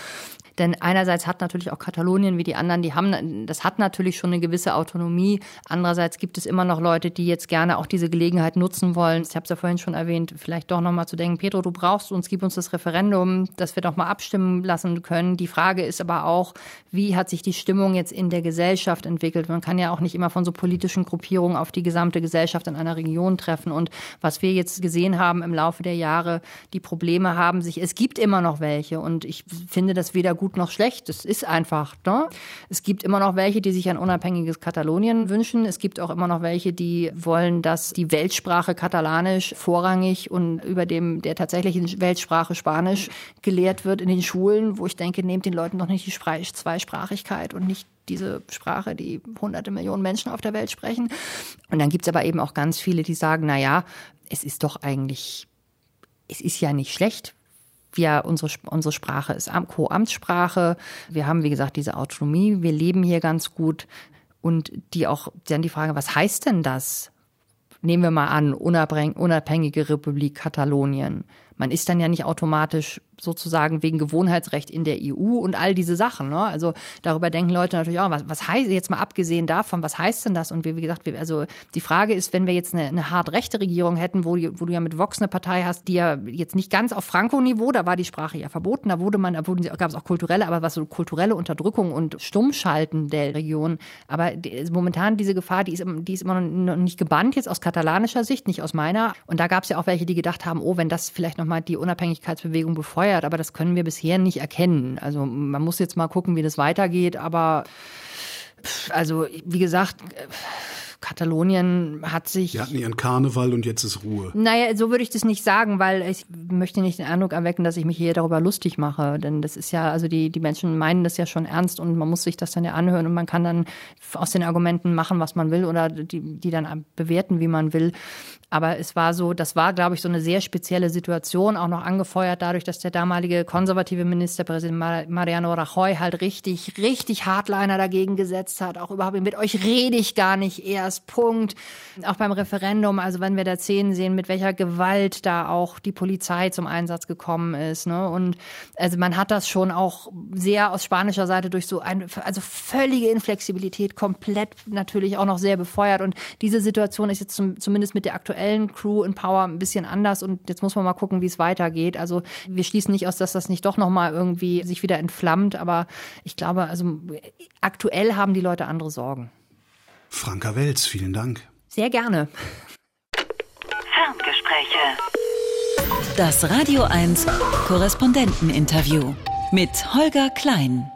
D: Denn einerseits hat natürlich auch Katalonien wie die anderen, die haben, das hat natürlich schon eine gewisse Autonomie. Andererseits gibt es immer noch Leute, die jetzt gerne auch diese Gelegenheit nutzen wollen. Ich habe es ja vorhin schon erwähnt, vielleicht doch nochmal zu denken, Pedro, du brauchst uns, gib uns das Referendum, dass wir doch mal abstimmen lassen können. Die Frage ist aber auch, wie hat sich die Stimmung jetzt in der Gesellschaft entwickelt? Man kann ja auch nicht immer von so politischen Gruppierungen auf die gesamte Gesellschaft in einer Region treffen. Und was wir jetzt gesehen haben im Laufe der Jahre, die Probleme haben sich, es gibt immer noch welche. Und ich finde das weder gut gut noch schlecht. Es ist einfach. Ne? Es gibt immer noch welche, die sich ein unabhängiges Katalonien wünschen. Es gibt auch immer noch welche, die wollen, dass die Weltsprache Katalanisch vorrangig und über dem der tatsächlichen Weltsprache Spanisch gelehrt wird in den Schulen, wo ich denke, nehmt den Leuten doch nicht die Zweisprachigkeit und nicht diese Sprache, die hunderte Millionen Menschen auf der Welt sprechen. Und dann gibt es aber eben auch ganz viele, die sagen, na ja, es ist doch eigentlich, es ist ja nicht schlecht, wir, unsere, unsere Sprache ist Co-Amtssprache. Wir haben, wie gesagt, diese Autonomie. Wir leben hier ganz gut. Und die auch, dann die Frage, was heißt denn das? Nehmen wir mal an, unabhängige Republik Katalonien. Man ist dann ja nicht automatisch sozusagen wegen Gewohnheitsrecht in der EU und all diese Sachen. Ne? Also darüber denken Leute natürlich auch, was, was heißt jetzt mal abgesehen davon, was heißt denn das? Und wie, wie gesagt, wir, also die Frage ist, wenn wir jetzt eine, eine hart rechte Regierung hätten, wo, wo du ja mit Vox eine Partei hast, die ja jetzt nicht ganz auf Franco-Niveau, da war die Sprache ja verboten, da wurde man, da gab es auch kulturelle, aber was so kulturelle Unterdrückung und Stummschalten der Region. Aber die, momentan diese Gefahr, die ist, die ist immer noch nicht gebannt jetzt aus katalanischer Sicht, nicht aus meiner. Und da gab es ja auch welche, die gedacht haben, oh, wenn das vielleicht nochmal die Unabhängigkeitsbewegung befeuert, gesteuert, aber das können wir bisher nicht erkennen. Also man muss jetzt mal gucken, wie das weitergeht, aber also wie gesagt, Katalonien hat sich.
C: Die hatten ihren Karneval und jetzt ist Ruhe.
D: Naja, so würde ich das nicht sagen, weil ich möchte nicht den Eindruck erwecken, dass ich mich hier darüber lustig mache. Denn das ist ja, also die, die Menschen meinen das ja schon ernst und man muss sich das dann ja anhören und man kann dann aus den Argumenten machen, was man will oder die, die dann bewerten, wie man will. Aber es war so, das war, glaube ich, so eine sehr spezielle Situation, auch noch angefeuert dadurch, dass der damalige konservative Ministerpräsident Mariano Rajoy halt richtig, richtig Hardliner dagegen gesetzt hat. Auch überhaupt mit euch rede ich gar nicht erst. Punkt. Auch beim Referendum, also wenn wir da Szenen sehen, mit welcher Gewalt da auch die Polizei zum Einsatz gekommen ist. Ne? Und also man hat das schon auch sehr aus spanischer Seite durch so eine, also völlige Inflexibilität komplett natürlich auch noch sehr befeuert. Und diese Situation ist jetzt zum, zumindest mit der aktuellen Crew in Power ein bisschen anders. Und jetzt muss man mal gucken, wie es weitergeht. Also wir schließen nicht aus, dass das nicht doch nochmal irgendwie sich wieder entflammt. Aber ich glaube, also aktuell haben die Leute andere Sorgen.
C: Franka Welz, vielen Dank.
D: Sehr gerne.
B: Ferngespräche. Das Radio 1 Korrespondenteninterview mit Holger Klein.